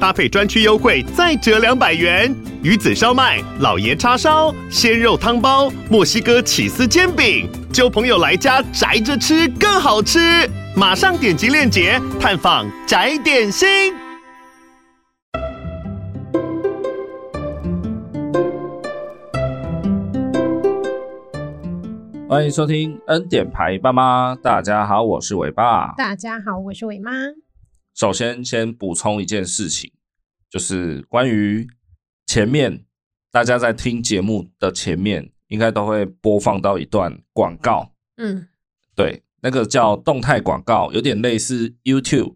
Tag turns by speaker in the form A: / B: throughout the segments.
A: 搭配专区优惠再折两百元。鱼子烧麦、老爷叉烧、鲜肉汤包、墨西哥起司煎饼，揪朋友来家宅着吃更好吃。马上点击链接探访宅点心。
B: 欢迎收听恩典牌爸妈，大家好，我是伟爸。
C: 大家好，我是伟妈。
B: 首先，先补充一件事情，就是关于前面大家在听节目的前面，应该都会播放到一段广告。嗯，对。那个叫动态广告，有点类似 YouTube，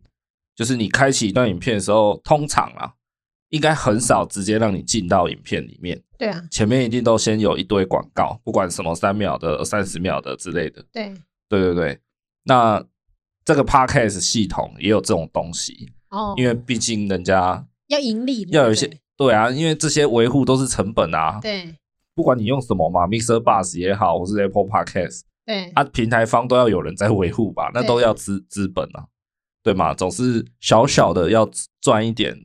B: 就是你开启一段影片的时候，通常啊，应该很少直接让你进到影片里面。
C: 对啊，
B: 前面一定都先有一堆广告，不管什么三秒的、三十秒的之类的。
C: 对，
B: 对对对。那这个 Podcast 系统也有这种东西哦，因为毕竟人家
C: 要盈利，
B: 要有一些对，对啊，因为这些维护都是成本啊。
C: 对，
B: 不管你用什么嘛，Mixer Bus 也好，或是 Apple Podcast。
C: 对
B: 啊，平台方都要有人在维护吧，那都要资资本啊，对嘛？总是小小的要赚一点，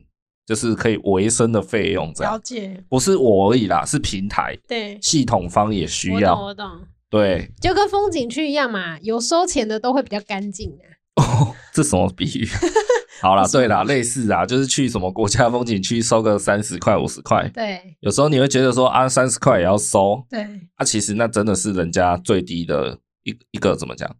B: 就是可以维生的费用，这样。
C: 了解，
B: 不是我而已啦，是平台，
C: 对，
B: 系统方也需要。
C: 我懂，我懂。
B: 对，
C: 就跟风景区一样嘛，有收钱的都会比较干净的。
B: 哦，这什么比喻？好啦，对啦，类似啊，就是去什么国家风景区收个三十块、五十块。
C: 对，
B: 有时候你会觉得说啊，三十块也要收。
C: 对，
B: 啊，其实那真的是人家最低的一一个怎么讲，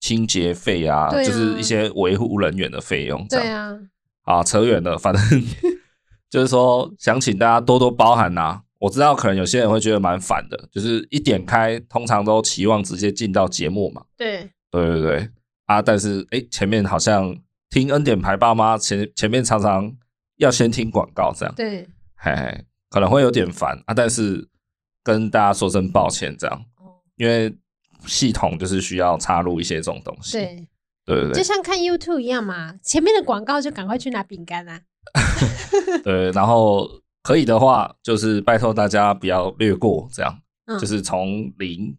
B: 清洁费啊，啊，就是一些维护人员的费用。
C: 对啊，
B: 啊，扯远了，反正 就是说，想请大家多多包涵呐、啊。我知道可能有些人会觉得蛮烦的，就是一点开，通常都期望直接进到节目嘛。
C: 对，
B: 对对对，啊，但是哎，前面好像。听恩典牌爸妈前前面常常要先听广告，这样。
C: 对，
B: 嘿嘿，可能会有点烦啊，但是跟大家说声抱歉，这样，因为系统就是需要插入一些这种东西，
C: 对，
B: 对对对，
C: 就像看 YouTube 一样嘛，前面的广告就赶快去拿饼干啊，
B: 对，然后可以的话，就是拜托大家不要略过，这样，嗯、就是从零。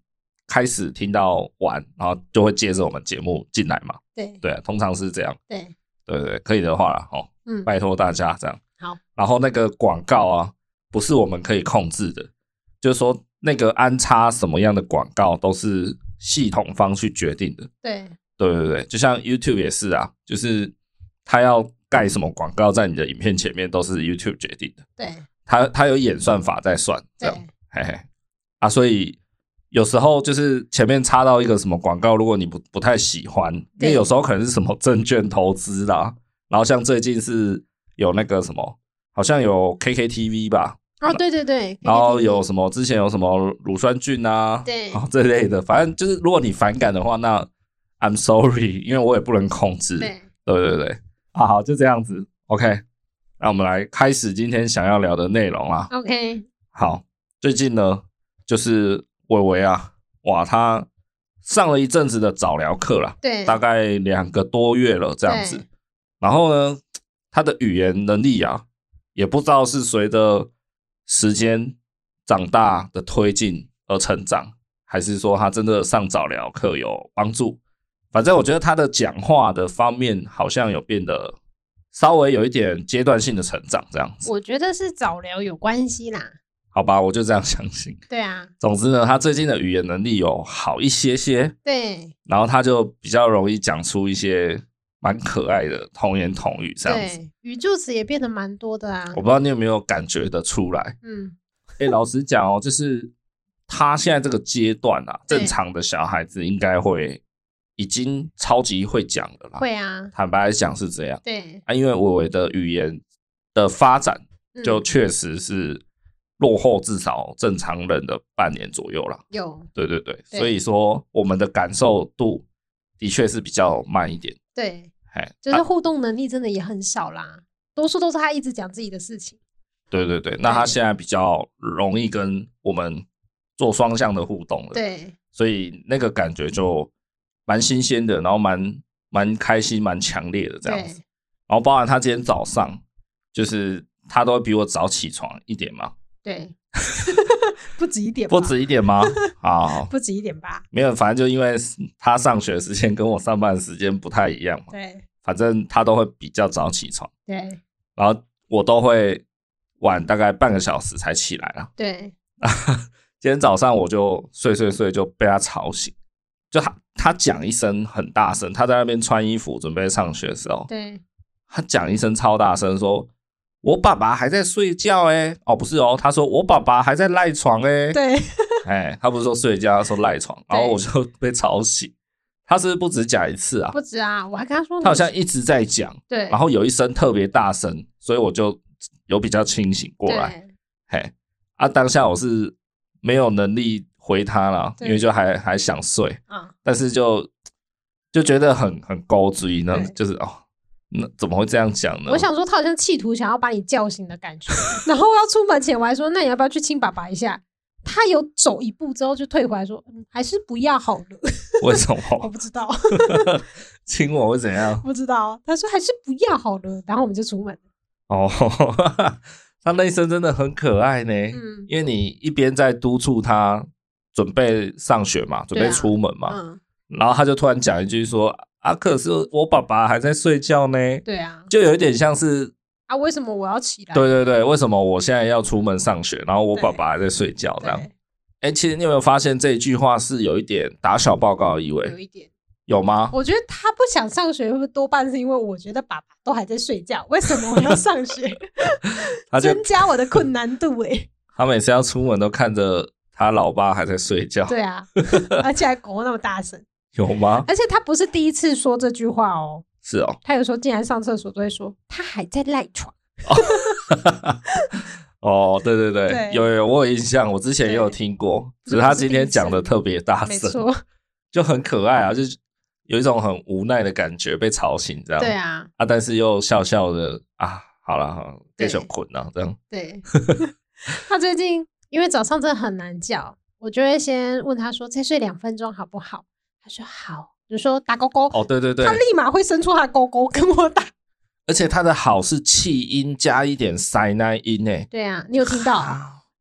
B: 开始听到完，然后就会接着我们节目进来嘛。
C: 对
B: 对，通常是这样。
C: 对
B: 对对，可以的话啦，哦，嗯，拜托大家这样。
C: 好。
B: 然后那个广告啊，不是我们可以控制的，就是说那个安插什么样的广告都是系统方去决定的。
C: 对
B: 对对对，就像 YouTube 也是啊，就是他要盖什么广告在你的影片前面，都是 YouTube 决定的。
C: 对，
B: 他他有演算法在算，这样，嘿嘿。啊，所以。有时候就是前面插到一个什么广告，如果你不不太喜欢，因为有时候可能是什么证券投资啦，然后像最近是有那个什么，好像有 KKTV 吧？
C: 哦，对对对，
B: 然后有什么之前有什么乳酸菌啊，
C: 对，
B: 哦这类的，反正就是如果你反感的话，那 I'm sorry，因为我也不能控制。对。对对对，好好就这样子，OK，那我们来开始今天想要聊的内容啊。
C: OK，
B: 好，最近呢就是。伟伟啊，哇，他上了一阵子的早疗课了，
C: 对，
B: 大概两个多月了这样子。然后呢，他的语言能力啊，也不知道是随着时间长大的推进而成长，还是说他真的上早疗课有帮助。反正我觉得他的讲话的方面好像有变得稍微有一点阶段性的成长这样子。
C: 我觉得是早疗有关系啦。
B: 好吧，我就这样相信。
C: 对啊，
B: 总之呢，他最近的语言能力有好一些些。
C: 对，
B: 然后他就比较容易讲出一些蛮可爱的童言童语这样子。
C: 对，语助词也变得蛮多的啊。
B: 我不知道你有没有感觉得出来。
C: 嗯，
B: 哎、欸，老实讲哦，就是他现在这个阶段啊，正常的小孩子应该会已经超级会讲了啦。
C: 会啊，
B: 坦白来讲是这样。
C: 对
B: 啊，因为伟伟的语言的发展就确实是、嗯。落后至少正常人的半年左右了。
C: 有，
B: 对对对，所以说我们的感受度的确是比较慢一点。
C: 对，就是互动能力真的也很少啦，啊、多数都是他一直讲自己的事情。
B: 对对对，那他现在比较容易跟我们做双向的互动了。
C: 对，
B: 所以那个感觉就蛮新鲜的，然后蛮蛮开心、蛮强烈的这样子。然后包含他今天早上，就是他都会比我早起床一点嘛。
C: 对，不止一点，
B: 不止一点吗？啊，
C: 不止一点吧？
B: 没有，反正就因为他上学的时间跟我上班的时间不太一样嘛。
C: 对，
B: 反正他都会比较早起床。
C: 对，
B: 然后我都会晚大概半个小时才起来了。
C: 对，
B: 今天早上我就睡睡睡就被他吵醒，就他他讲一声很大声，他在那边穿衣服准备上学的时候，
C: 对，
B: 他讲一声超大声说。我爸爸还在睡觉哎、欸，哦不是哦，他说我爸爸还在赖床哎、欸，
C: 对，
B: 哎，他不是说睡觉，他说赖床，然后我就被吵醒。他是不是不止讲一次啊？
C: 不止啊，我还跟他说，
B: 他好像一直在讲，
C: 对，
B: 然后有一声特别大声，所以我就有比较清醒过来。嘿，啊，当下我是没有能力回他了，因为就还还想睡，
C: 嗯，
B: 但是就就觉得很很高追呢，就是哦。那怎么会这样讲呢？
C: 我想说，他好像企图想要把你叫醒的感觉。然后要出门前，我还说：“那你要不要去亲爸爸一下？”他有走一步之后就退回来说：“嗯，还是不要好了。”
B: 为什么？
C: 我不知道。
B: 亲我会怎样？
C: 不知道。他说：“还是不要好了。”然后我们就出门。
B: 哦，他那一声真的很可爱呢。
C: 嗯，
B: 因为你一边在督促他准备上学嘛，准备出门嘛，啊嗯、然后他就突然讲一句说。啊！可是我爸爸还在睡觉呢。
C: 对啊，
B: 就有一点像是
C: 啊，为什么我要起来？
B: 对对对，为什么我现在要出门上学，然后我爸爸还在睡觉这样？哎、欸，其实你有没有发现这一句话是有一点打小报告的意味？
C: 有一点，
B: 有吗？
C: 我觉得他不想上学，会不会多半是因为我觉得爸爸都还在睡觉，为什么我要上学？他增加我的困难度哎、欸。
B: 他每次要出门都看着他老爸还在睡觉。
C: 对啊，而且还拱那么大声。
B: 有吗？
C: 而且他不是第一次说这句话哦。
B: 是哦。
C: 他有时候进来上厕所都会说他还在赖床。
B: 哦，对对对，对有有我有印象，我之前也有听过，只是他今天讲的特别大声，就很可爱啊，就是有一种很无奈的感觉，被吵醒这样。
C: 对啊。
B: 啊，但是又笑笑的啊，好了好了，继续困了，这样。
C: 对。他最近因为早上真的很难叫，我就会先问他说：“再睡两分钟好不好？”他说好，就说打勾勾
B: 哦，对对对，
C: 他立马会伸出他的勾勾跟我打，
B: 而且他的好是气音加一点塞奶音诶。
C: 对啊，你有听到？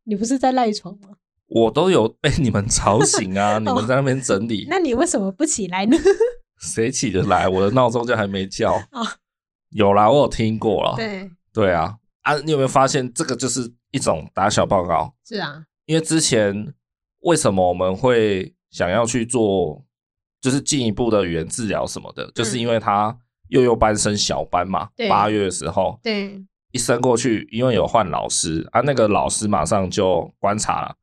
C: 你不是在赖床吗？
B: 我都有被你们吵醒啊！你们在那边整理，
C: 那你为什么不起来呢？
B: 谁起得来？我的闹钟就还没叫。有啦，我有听过了。
C: 对
B: 对啊啊！你有没有发现这个就是一种打小报告？
C: 是啊，
B: 因为之前为什么我们会想要去做？就是进一步的语言治疗什么的，嗯、就是因为他幼幼班升小班嘛，八月的时候，
C: 对，
B: 一升过去，因为有换老师啊，那个老师马上就观察了，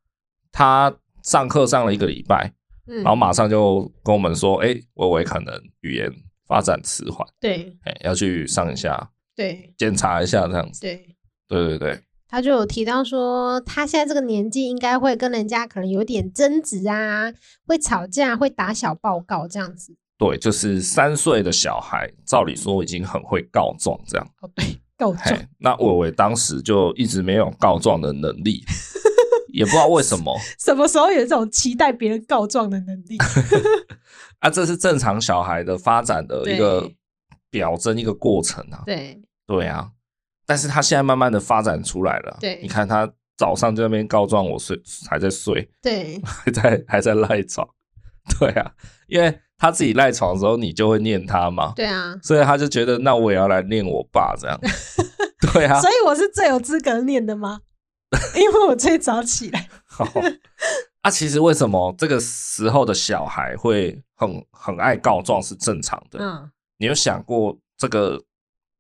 B: 他上课上了一个礼拜，嗯，然后马上就跟我们说，哎、欸，微微可能语言发展
C: 迟
B: 缓，对，要去上一下，
C: 对，
B: 检查一下这样子，
C: 对，
B: 对对对。
C: 他就有提到说，他现在这个年纪应该会跟人家可能有点争执啊，会吵架，会打小报告这样子。对，
B: 就是三岁的小孩，照理说已经很会告状这样。
C: 哦，对，告状。
B: 那伟伟当时就一直没有告状的能力，也不知道为什么。
C: 什么时候有这种期待别人告状的能力？
B: 啊，这是正常小孩的发展的一个表征，一个过程啊。
C: 对，
B: 对啊。但是他现在慢慢的发展出来了。
C: 对，
B: 你看他早上在那边告状，我睡还在睡，
C: 对，
B: 还在还在赖床，对啊，因为他自己赖床的时候，你就会念他嘛，
C: 对啊，
B: 所以他就觉得那我也要来念我爸这样，对啊，
C: 所以我是最有资格念的吗？因为我最早起来。
B: 好，啊，其实为什么这个时候的小孩会很很爱告状是正常的？
C: 嗯，
B: 你有想过这个？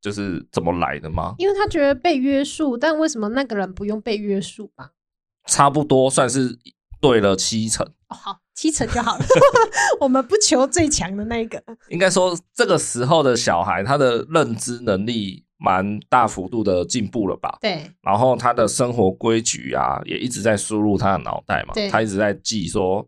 B: 就是怎么来的吗？
C: 因为他觉得被约束，但为什么那个人不用被约束吧？
B: 差不多算是对了七成。
C: 哦，好，七成就好了。我们不求最强的那一
B: 个。应该说，这个时候的小孩，他的认知能力蛮大幅度的进步了吧？
C: 对。然
B: 后他的生活规矩啊，也一直在输入他的脑袋嘛。
C: 对。
B: 他一直在记说。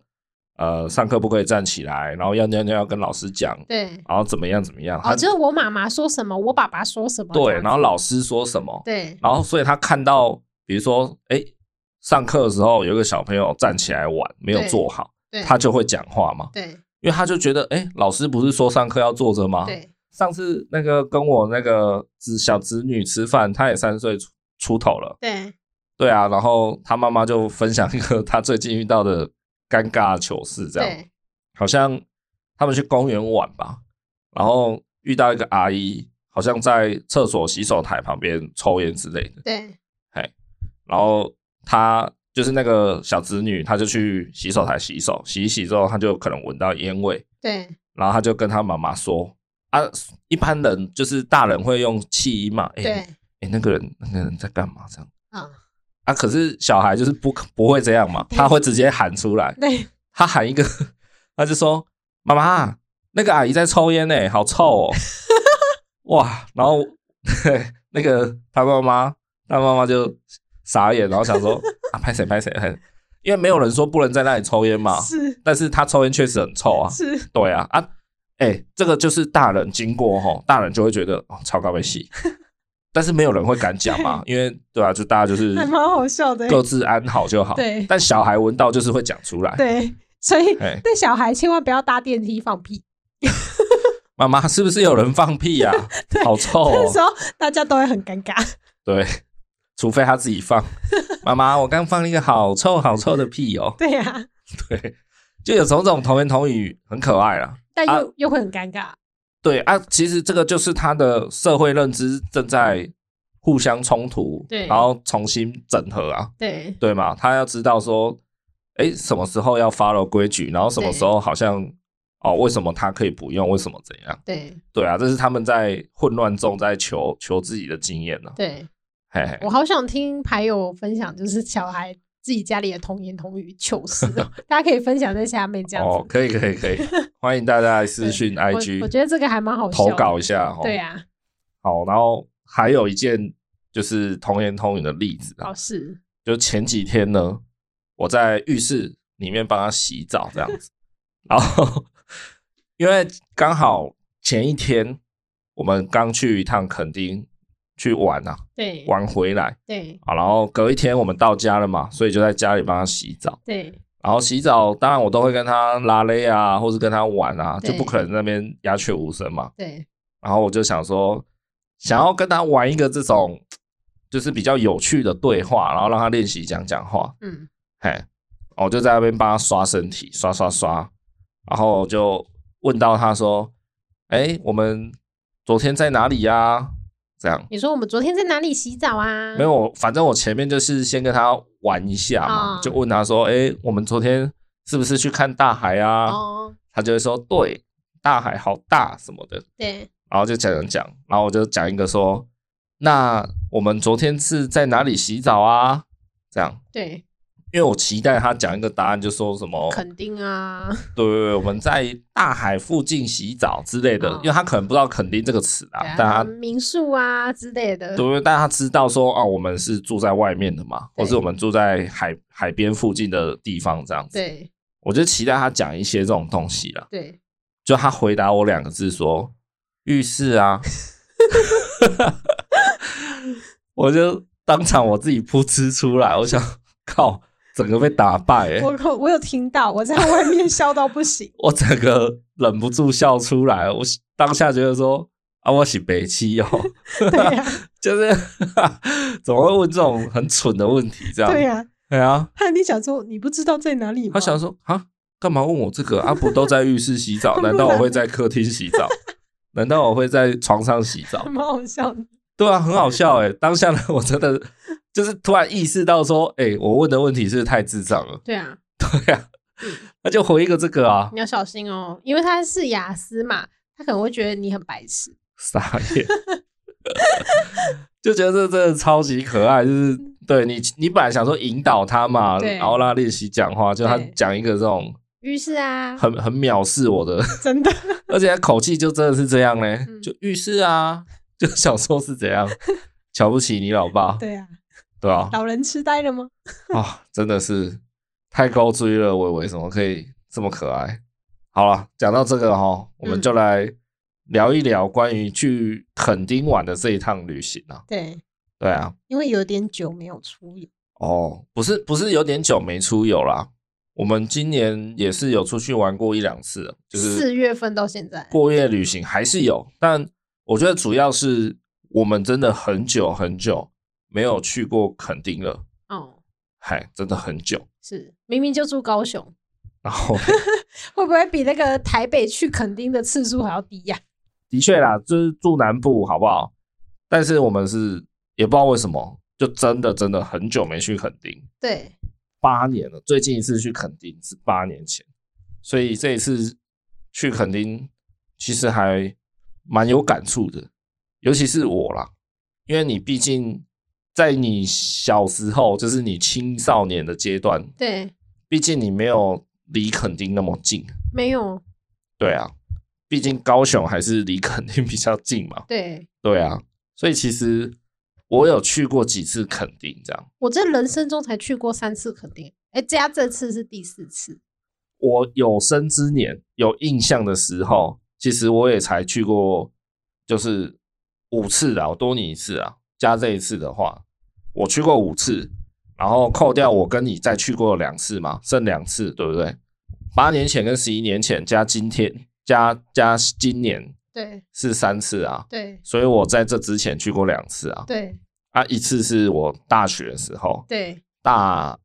B: 呃，上课不可以站起来，然后要尿尿要跟老师讲，
C: 对，
B: 然后怎么样怎么样。
C: 哦，就是我妈妈说什么，我爸爸说什么，
B: 对，然后老师说什么，
C: 对，
B: 然后所以他看到，比如说，哎，上课的时候有一个小朋友站起来玩，没有坐好，
C: 对，
B: 他就会讲话嘛，
C: 对，
B: 因为他就觉得，哎、欸，老师不是说上课要坐着吗？
C: 对。
B: 上次那个跟我那个子小侄女吃饭，她也三岁出出头了。
C: 对。
B: 对啊，然后他妈妈就分享一个他最近遇到的尴尬糗事，这样。好像他们去公园玩吧，然后遇到一个阿姨，好像在厕所洗手台旁边抽烟之类的。
C: 对。
B: 嘿，然后他。就是那个小侄女，她就去洗手台洗手，洗一洗之后，她就可能闻到烟味。
C: 对，
B: 然后她就跟她妈妈说：“啊，一般人就是大人会用气音嘛。欸”
C: 对，
B: 哎、欸，那个人那个人在干嘛？这样啊，可是小孩就是不不会这样嘛，他会直接喊出来。
C: 对，
B: 他喊一个，他就说：“妈妈，那个阿姨在抽烟呢，好臭哦！”哇，然后 那个他妈妈，他妈妈就。傻眼，然后想说啊，拍谁拍谁，因为没有人说不能在那里抽烟嘛。
C: 是，
B: 但是他抽烟确实很臭啊。
C: 是，
B: 对啊啊，哎、欸，这个就是大人经过吼，大人就会觉得哦，超高危戏，但是没有人会敢讲嘛，因为对啊，就大家就是还蛮好笑的，各自安好就好。对，但小孩闻到就是会讲出来。
C: 对，所以对小孩千万不要搭电梯放屁。
B: 妈妈是不是有人放屁呀、啊？好臭哦！
C: 那时候大家都会很尴尬。
B: 对。除非他自己放，妈妈，我刚放了一个好臭好臭的屁哦。
C: 对呀、啊，
B: 对，就有种种童言童语很可爱啦，
C: 但又、
B: 啊、
C: 又会很尴尬。
B: 对啊，其实这个就是他的社会认知正在互相冲突，
C: 对，
B: 然后重新整合啊，
C: 对
B: 对嘛，他要知道说，哎，什么时候要 follow 规矩，然后什么时候好像哦，为什么他可以不用，为什么怎样？
C: 对
B: 对啊，这是他们在混乱中在求求自己的经验呢、啊。
C: 对。
B: 嘿嘿，
C: 我好想听牌友分享，就是小孩自己家里的童言童语糗事，大家可以分享在下面这样子。
B: 哦，可以可以可以，欢迎大家来私讯 IG
C: 我。我觉得这个还蛮好笑，
B: 投稿一下。
C: 对啊。
B: 好，然后还有一件就是童言童语的例子啊，
C: 哦是，
B: 就前几天呢，我在浴室里面帮他洗澡这样子，然后因为刚好前一天我们刚去一趟垦丁。去玩啊，
C: 对，
B: 玩回来，
C: 对，
B: 好，然后隔一天我们到家了嘛，所以就在家里帮他洗澡，
C: 对，
B: 然后洗澡，当然我都会跟他拉勒啊，或是跟他玩啊，就不可能那边鸦雀无声嘛，对，然后我就想说，想要跟他玩一个这种，就是比较有趣的对话，然后让他练习讲讲话，嗯，嘿，我就在那边帮他刷身体，刷刷刷，然后就问到他说，哎，我们昨天在哪里呀？这样，
C: 你说我们昨天在哪里洗澡啊？
B: 没有，反正我前面就是先跟他玩一下嘛，哦、就问他说：“哎、欸，我们昨天是不是去看大海啊？”哦、他就会说：“对，大海好大什么的。”
C: 对，
B: 然后就讲讲讲，然后我就讲一个说：“那我们昨天是在哪里洗澡啊？”这样，
C: 对。
B: 因为我期待他讲一个答案，就说什么
C: 肯定啊，
B: 对对对，我们在大海附近洗澡之类的，哦、因为他可能不知道肯定这个词啊，但他
C: 民宿啊之类的，
B: 对对，但他知道说啊，我们是住在外面的嘛，或是我们住在海海边附近的地方这样子。
C: 对，
B: 我就期待他讲一些这种东西了。
C: 对，
B: 就他回答我两个字说浴室啊，我就当场我自己噗嗤出来，我想靠。整个被打败、欸，
C: 我我有听到，我在外面笑到不行，
B: 我整个忍不住笑出来。我当下觉得说啊，我是北七哦，对呀、啊，就是怎么会问这种很蠢的问题？这样
C: 对呀、啊，
B: 对啊。
C: 他你想说你不知道在哪里吗？
B: 他想说啊，干嘛问我这个？啊，不都在浴室洗澡？难道我会在客厅洗澡？难道我会在床上洗澡？
C: 蛮好笑的。
B: 对啊，很好笑哎、欸！当下呢，我真的。就是突然意识到说，哎、欸，我问的问题是不是太智障了？
C: 对啊，
B: 对啊，那就回一个这个啊。
C: 你要小心哦，因为他是雅思嘛，他可能会觉得你很白痴。
B: 傻眼，就觉得这真的超级可爱。就是对你，你本来想说引导他嘛，然后让他练习讲话，就他讲一个这种
C: 浴室啊，
B: 很很藐视我的，
C: 真的，
B: 而且他口气就真的是这样嘞，就浴室啊，就小时候是怎样 瞧不起你老爸？
C: 对啊。
B: 对啊，
C: 老人痴呆了吗？
B: 啊、哦，真的是太高追了，伟伟怎么可以这么可爱？好了，讲到这个哈、哦，我们就来聊一聊关于去垦丁玩的这一趟旅行啊。
C: 对，
B: 对啊，
C: 因为有点久没有出游。
B: 哦，不是，不是有点久没出游啦，我们今年也是有出去玩过一两次，就是
C: 四月份到现在
B: 过夜旅行还是有，但我觉得主要是我们真的很久很久没有去过垦丁了。哦，嗨，真的很久。
C: 是明明就住高雄，
B: 然后
C: 会不会比那个台北去垦丁的次数还要低呀？啊？
B: 的确啦，就是住南部好不好？但是我们是也不知道为什么，就真的真的很久没去垦丁。
C: 对。
B: 八年了，最近一次去垦丁是八年前，所以这一次去垦丁其实还蛮有感触的，尤其是我啦，因为你毕竟在你小时候，就是你青少年的阶段，
C: 对，
B: 毕竟你没有离垦丁那么近，
C: 没有，
B: 对啊，毕竟高雄还是离垦丁比较近嘛，
C: 对，
B: 对啊，所以其实。我有去过几次垦丁，这样。
C: 我这人生中才去过三次垦丁，哎，加这次是第四次。
B: 我有生之年有印象的时候，其实我也才去过，就是五次啊，我多你一次啊。加这一次的话，我去过五次，然后扣掉我跟你再去过两次嘛，剩两次，对不对？八年前跟十一年前加今天加加今年。
C: 对，
B: 是三次啊。
C: 对，
B: 所以我在这之前去过两次啊。
C: 对，
B: 啊，一次是我大学的时候，
C: 对，
B: 大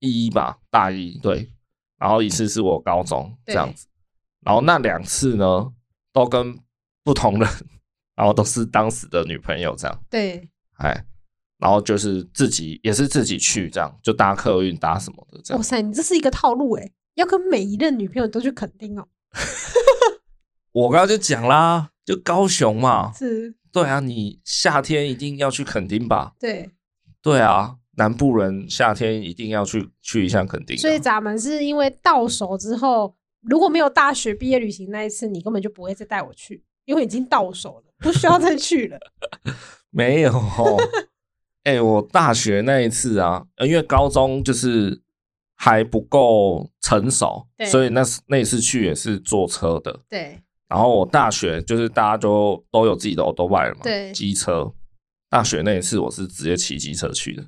B: 一吧，大一对，然后一次是我高中这样子，然后那两次呢，都跟不同人，然后都是当时的女朋友这样。
C: 对，
B: 哎，然后就是自己也是自己去这样，就搭客运搭什么的这样。
C: 哇塞，你这是一个套路哎，要跟每一任女朋友都去垦丁哦。
B: 我刚刚就讲啦，就高雄嘛，
C: 是，
B: 对啊，你夏天一定要去垦丁吧？
C: 对，
B: 对啊，南部人夏天一定要去去一下垦丁。
C: 所以咱们是因为到手之后，如果没有大学毕业旅行那一次，你根本就不会再带我去，因为已经到手了，不需要再去了。
B: 没有，哎、欸，我大学那一次啊，因为高中就是还不够成熟，所以那那次去也是坐车的。
C: 对。
B: 然后我大学就是大家就都有自己的欧兜拜了嘛，
C: 对，
B: 机车。大学那一次我是直接骑机车去的，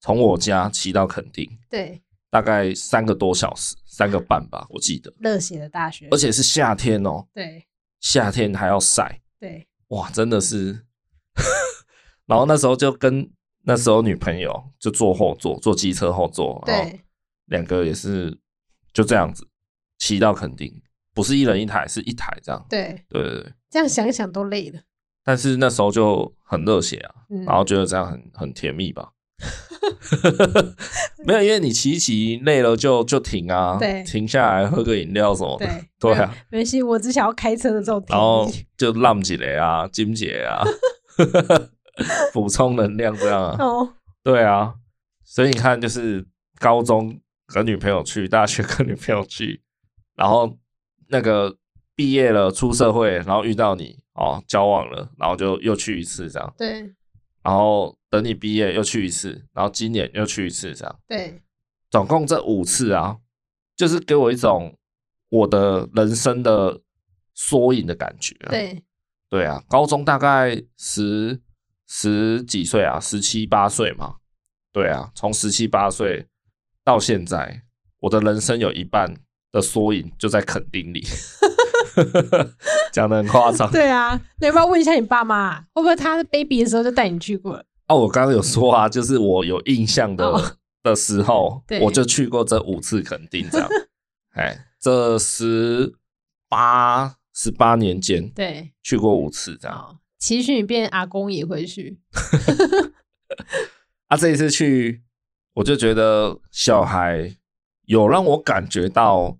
B: 从我家骑到垦丁，
C: 对，
B: 大概三个多小时，三个半吧，我记得。
C: 热血的大学，
B: 而且是夏天哦，
C: 对，
B: 夏天还要晒，
C: 对，
B: 哇，真的是。然后那时候就跟那时候女朋友就坐后座，坐机车后座，
C: 对，
B: 两个也是就这样子骑到垦丁。不是一人一台，是一台这样。
C: 对
B: 对对对，
C: 这样想一想都累了。
B: 但是那时候就很热血啊，
C: 嗯、
B: 然后觉得这样很很甜蜜吧。没有，因为你骑骑累了就就停啊，
C: 对，
B: 停下来喝个饮料什么的。
C: 对
B: 对啊，
C: 没关系，我只想要开车的时候停。
B: 然后就浪起来啊，金姐啊，补充能量这样啊。
C: 哦，
B: 对啊，所以你看，就是高中跟女朋友去，大学跟女朋友去，然后。那个毕业了出社会，然后遇到你哦，交往了，然后就又去一次这样。
C: 对。
B: 然后等你毕业又去一次，然后今年又去一次这样。
C: 对。
B: 总共这五次啊，就是给我一种我的人生的缩影的感觉。
C: 对。
B: 对啊，高中大概十十几岁啊，十七八岁嘛。对啊，从十七八岁到现在，我的人生有一半。的缩影就在垦丁里，讲的很夸张。
C: 对啊，那要不要问一下你爸妈，会不会他是 baby 的时候就带你去过？
B: 哦，我刚刚有说啊，就是我有印象的、哦、的时候，我就去过这五次垦丁，这样。哎，这十八十八年间，
C: 对，
B: 去过五次这样。
C: 期许你变阿公也会去。
B: 啊，这一次去，我就觉得小孩有让我感觉到。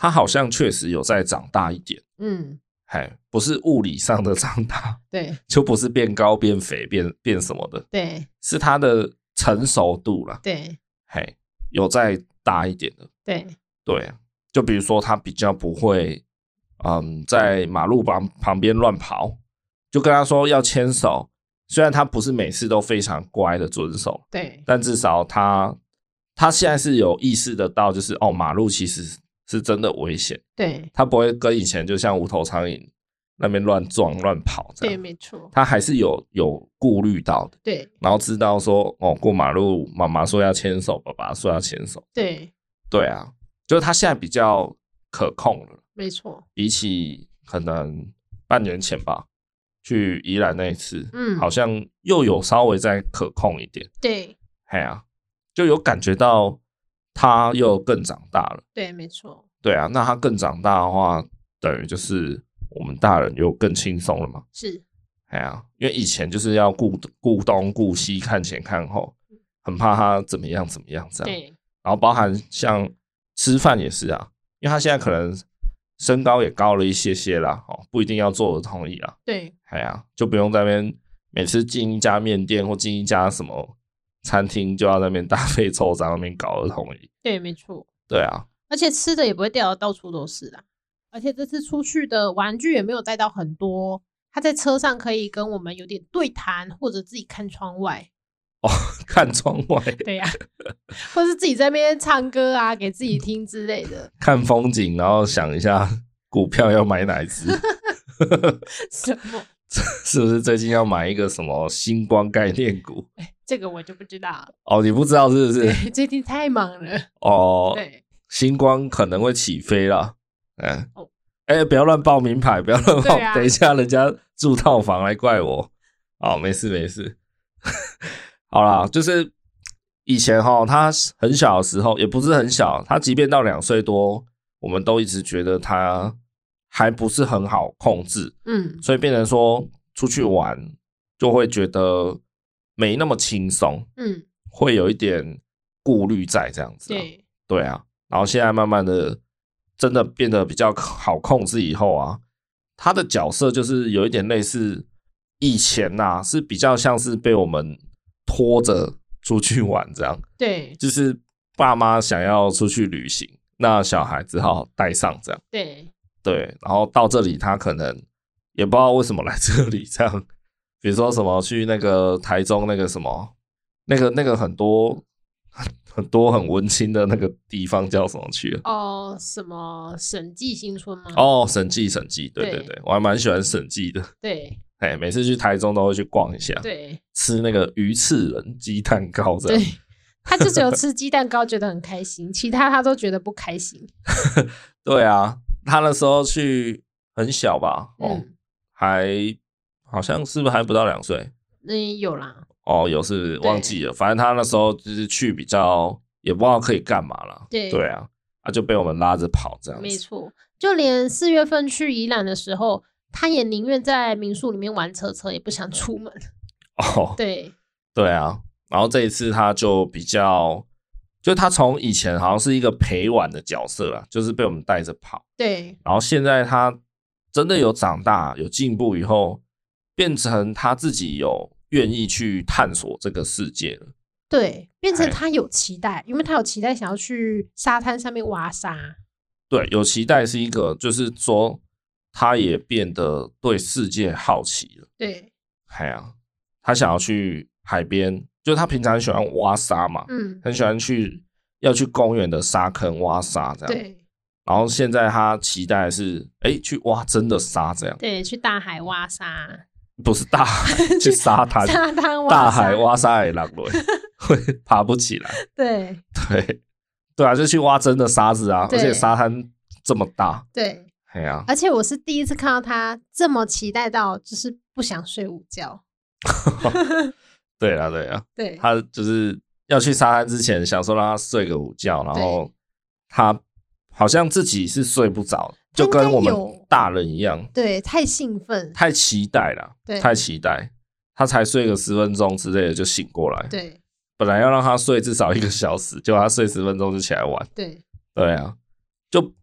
B: 他好像确实有在长大一点，
C: 嗯，
B: 嘿，不是物理上的长大，
C: 对，
B: 就不是变高、变肥、变变什么的，
C: 对，
B: 是他的成熟度啦，
C: 对，
B: 嘿，有再大一点的，
C: 对，
B: 对，就比如说他比较不会，嗯，在马路旁旁边乱跑，就跟他说要牵手，虽然他不是每次都非常乖的遵守，
C: 对，
B: 但至少他他现在是有意识得到，就是哦，马路其实。是真的危险，
C: 对，
B: 他不会跟以前就像无头苍蝇那边乱撞乱跑这样，
C: 对，没错，
B: 他还是有有顾虑到的，
C: 对，
B: 然后知道说哦，过马路妈妈说要牵手，爸爸说要牵手，
C: 对，
B: 对啊，就是他现在比较可控了，
C: 没错，
B: 比起可能半年前吧，去宜兰那一次，嗯，好像又有稍微再可控一点，
C: 对，
B: 哎呀，就有感觉到他又更长大了，
C: 对，没错，
B: 对啊，那他更长大的话，等于就是我们大人又更轻松了嘛，
C: 是，
B: 哎呀，因为以前就是要顾顾东顾西，看前看后，很怕他怎么样怎么样这样，
C: 对，
B: 然后包含像吃饭也是啊，因为他现在可能。身高也高了一些些啦，哦，不一定要做儿童椅啊。
C: 对，
B: 哎呀，就不用在那边每次进一家面店或进一家什么餐厅，就要在那边大费周章那边搞儿童椅。
C: 对，没错。
B: 对啊，
C: 而且吃的也不会掉的到处都是啦。而且这次出去的玩具也没有带到很多，他在车上可以跟我们有点对谈，或者自己看窗外。
B: 哦，看窗外，
C: 对呀、啊，或是自己在那边唱歌啊，给自己听之类的。
B: 看风景，然后想一下股票要买哪只？
C: 什么？
B: 是不是最近要买一个什么星光概念股？
C: 欸、这个我就不知道。
B: 哦，你不知道是不是？
C: 最近太忙了。
B: 哦，
C: 对，
B: 星光可能会起飞了。哎，哦，哎、欸，不要乱报名牌，不要乱报，啊、等一下人家住套房来怪我。哦，没事没事。好啦，就是以前哈，他很小的时候，也不是很小，他即便到两岁多，我们都一直觉得他还不是很好控制，嗯，所以变成说出去玩就会觉得没那么轻松，嗯，会有一点顾虑在这样子，对，对啊，然后现在慢慢的真的变得比较好控制以后啊，他的角色就是有一点类似以前呐，是比较像是被我们。拖着出去玩，这样。
C: 对，
B: 就是爸妈想要出去旅行，那小孩只好带上这样，
C: 对。
B: 对，然后到这里他可能也不知道为什么来这里，这样，比如说什么去那个台中那个什么，那个那个很多 很多很温馨的那个地方叫什么去了？
C: 哦，什么审计新村吗？
B: 哦，审计审计，对对对，我还蛮喜欢审计的，
C: 对。
B: 哎，每次去台中都会去逛一下，
C: 对，
B: 吃那个鱼翅人鸡蛋糕这样。
C: 对，他就只有吃鸡蛋糕觉得很开心，其他他都觉得不开心。
B: 对啊，他那时候去很小吧？哦，嗯、还好像是不是还不到两岁？
C: 嗯，有啦。
B: 哦，有是忘记了，反正他那时候就是去比较也不知道可以干嘛了。
C: 对
B: 对啊，他就被我们拉着跑这样子。
C: 没错，就连四月份去宜兰的时候。他也宁愿在民宿里面玩车车，也不想出门。
B: 哦，
C: 对，
B: 对啊。然后这一次他就比较，就他从以前好像是一个陪玩的角色啊，就是被我们带着跑。
C: 对。
B: 然后现在他真的有长大、有进步以后，变成他自己有愿意去探索这个世界了。
C: 对，变成他有期待，因为他有期待想要去沙滩上面挖沙。
B: 对，有期待是一个，就是说。他也变得对世界好奇了。
C: 对，
B: 哎呀，他想要去海边，就他平常喜欢挖沙嘛，嗯，很喜欢去要去公园的沙坑挖沙这样。
C: 对。
B: 然后现在他期待是，哎，去挖真的沙这样。
C: 对，去大海挖沙。
B: 不是大海，去沙滩。
C: 沙滩。
B: 大海挖沙也难了，会爬不起来。
C: 对。
B: 对。对啊，就去挖真的沙子啊，而且沙滩这么大。
C: 对。
B: 对啊，
C: 而且我是第一次看到他这么期待到，就是不想睡午觉。
B: 对啊，对啊，
C: 对，
B: 他就是要去沙滩之前，想说让他睡个午觉，然后他好像自己是睡不着，就跟我们大人一样，
C: 对，太兴奋，
B: 太期待了，对，太期待，他才睡个十分钟之类的就醒过来。
C: 对，
B: 本来要让他睡至少一个小时，结果他睡十分钟就起来玩。
C: 对，
B: 对啊，就。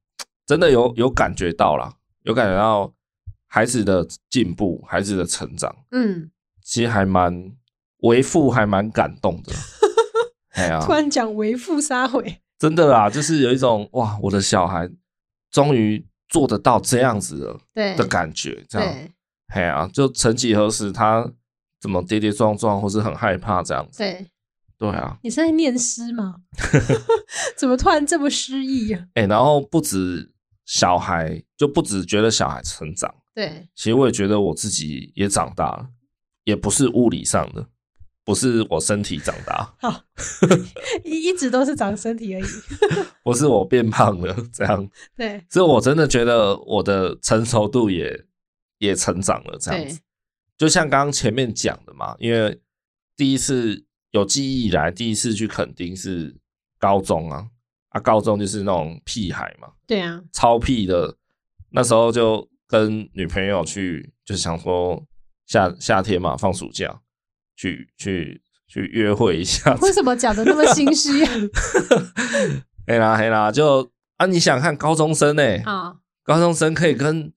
B: 真的有有感觉到啦，有感觉到孩子的进步，孩子的成长，嗯，其实还蛮为父还蛮感动的。哎呀，
C: 突然讲为父杀回，
B: 真的啦，就是有一种哇，我的小孩终于做得到这样子的，对的感觉，这样，哎呀，就曾几何时他怎么跌跌撞撞，或是很害怕这样子，
C: 对。
B: 对啊，
C: 你是在念诗吗？怎么突然这么诗意啊？
B: 哎、欸，然后不止。小孩就不止觉得小孩成长，
C: 对，
B: 其实我也觉得我自己也长大了，也不是物理上的，不是我身体长大，
C: 好，一一直都是长身体而已，
B: 不是我变胖了这样。
C: 对，
B: 所以我真的觉得我的成熟度也也成长了这样子。就像刚刚前面讲的嘛，因为第一次有记忆以来，第一次去垦丁是高中啊，啊，高中就是那种屁孩嘛，
C: 对啊，
B: 超屁的。那时候就跟女朋友去，就是想说夏夏天嘛，放暑假去去去约会一下。
C: 为什么讲的那么心虚啊？
B: 黑啦黑啦，就啊，你想看高中生呢、欸？啊，高中生可以跟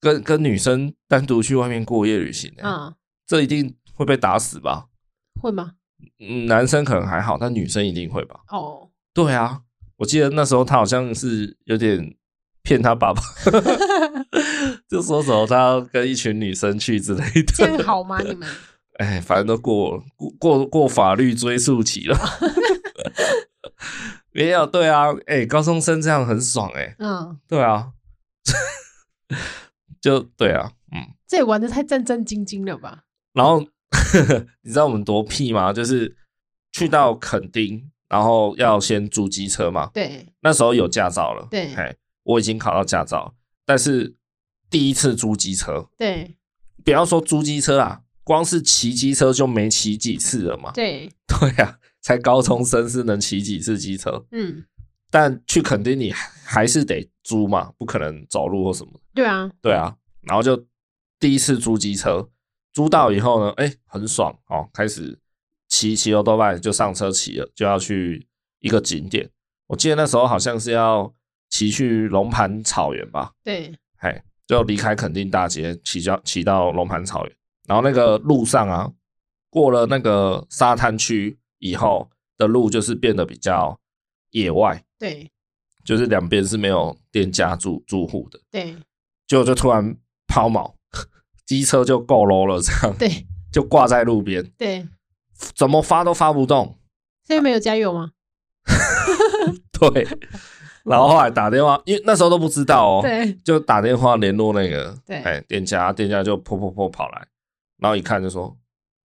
B: 跟跟女生单独去外面过夜旅行？啊，这一定会被打死吧？
C: 会吗？
B: 嗯，男生可能还好，但女生一定会吧？
C: 哦，
B: 对啊，我记得那时候他好像是有点。骗他爸爸，就说什么他要跟一群女生去之类的，
C: 这样好吗？你们？
B: 哎，反正都过过过过法律追诉期了。没有，对啊，哎，高中生这样很爽哎。嗯，对啊，就对啊，嗯，
C: 这也玩的太战战兢兢了吧？
B: 然后 你知道我们多屁吗？就是去到垦丁，然后要先租机车嘛。
C: 对，
B: 那时候有驾照了。
C: 对，
B: 哎。我已经考到驾照，但是第一次租机车，
C: 对，
B: 不要说租机车啦，光是骑机车就没骑几次了嘛。
C: 对，
B: 对啊，才高中生是能骑几次机车？嗯，但去垦丁你还是得租嘛，不可能走路或什么。
C: 对啊，
B: 对啊，然后就第一次租机车，租到以后呢，哎、欸，很爽哦，开始骑骑欧多拜就上车骑了，就要去一个景点。我记得那时候好像是要。骑去龙盘草原吧，
C: 对，
B: 嘿，就离开垦丁大街，骑到骑到龙盘草原，然后那个路上啊，过了那个沙滩区以后的路，就是变得比较野外，
C: 对，
B: 就是两边是没有店家住住户的，
C: 对，
B: 就就突然抛锚，机车就够 low 了，这样，
C: 对，
B: 就挂在路边，
C: 对，
B: 怎么发都发不动，
C: 现在没有加油吗？
B: 对。然后后来打电话，因为那时候都不知道哦，
C: 对，
B: 就打电话联络那个，
C: 对，
B: 哎，店家，店家就噗噗噗跑来，然后一看就说，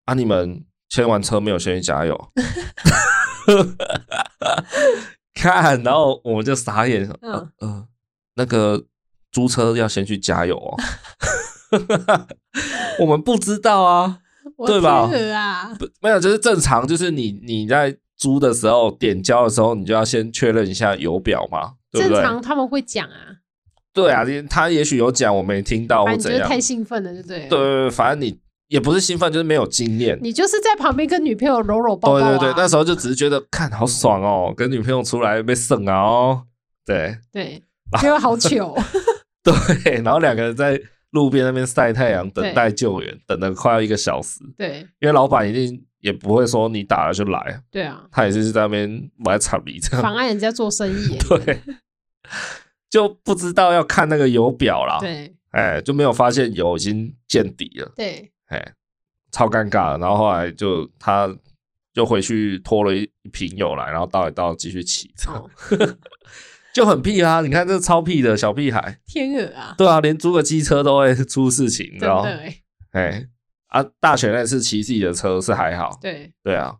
B: 啊，你们签完车没有先去加油？看，然后我们就傻眼，嗯、呃呃，那个租车要先去加油哦，我们不知道啊，对吧？
C: 啊，
B: 不，没有，就是正常，就是你你在。租的时候点交的时候，你就要先确认一下油表嘛，对不对？
C: 正常他们会讲啊。
B: 对啊，他也许有讲，我没听到或怎
C: 样。太兴奋了，对不对？
B: 对，反正你也不是兴奋，就是没有经验。
C: 你就是在旁边跟女朋友搂搂抱抱啊。
B: 对对对，那时候就只是觉得看好爽哦，跟女朋友出来被剩啊哦。对
C: 对，觉得好糗。
B: 对，然后两个人在路边那边晒太阳，等待救援，等了快要一个小时。
C: 对，
B: 因为老板一定。也不会说你打了就来，
C: 对啊，
B: 他也是在那边买草梨这样，
C: 妨碍人家做生意，
B: 对，就不知道要看那个油表啦，
C: 对，
B: 哎，就没有发现油已经见底了，
C: 对，
B: 哎，超尴尬，然后后来就他就回去拖了一瓶油来，然后倒一倒继续骑，哦、就很屁啊！你看这超屁的小屁孩，
C: 天鹅啊，
B: 对啊，连租个机车都会出事情，你知道吗？
C: 对，
B: 哎。啊，大学那次骑自己的车是还好，
C: 对
B: 对啊，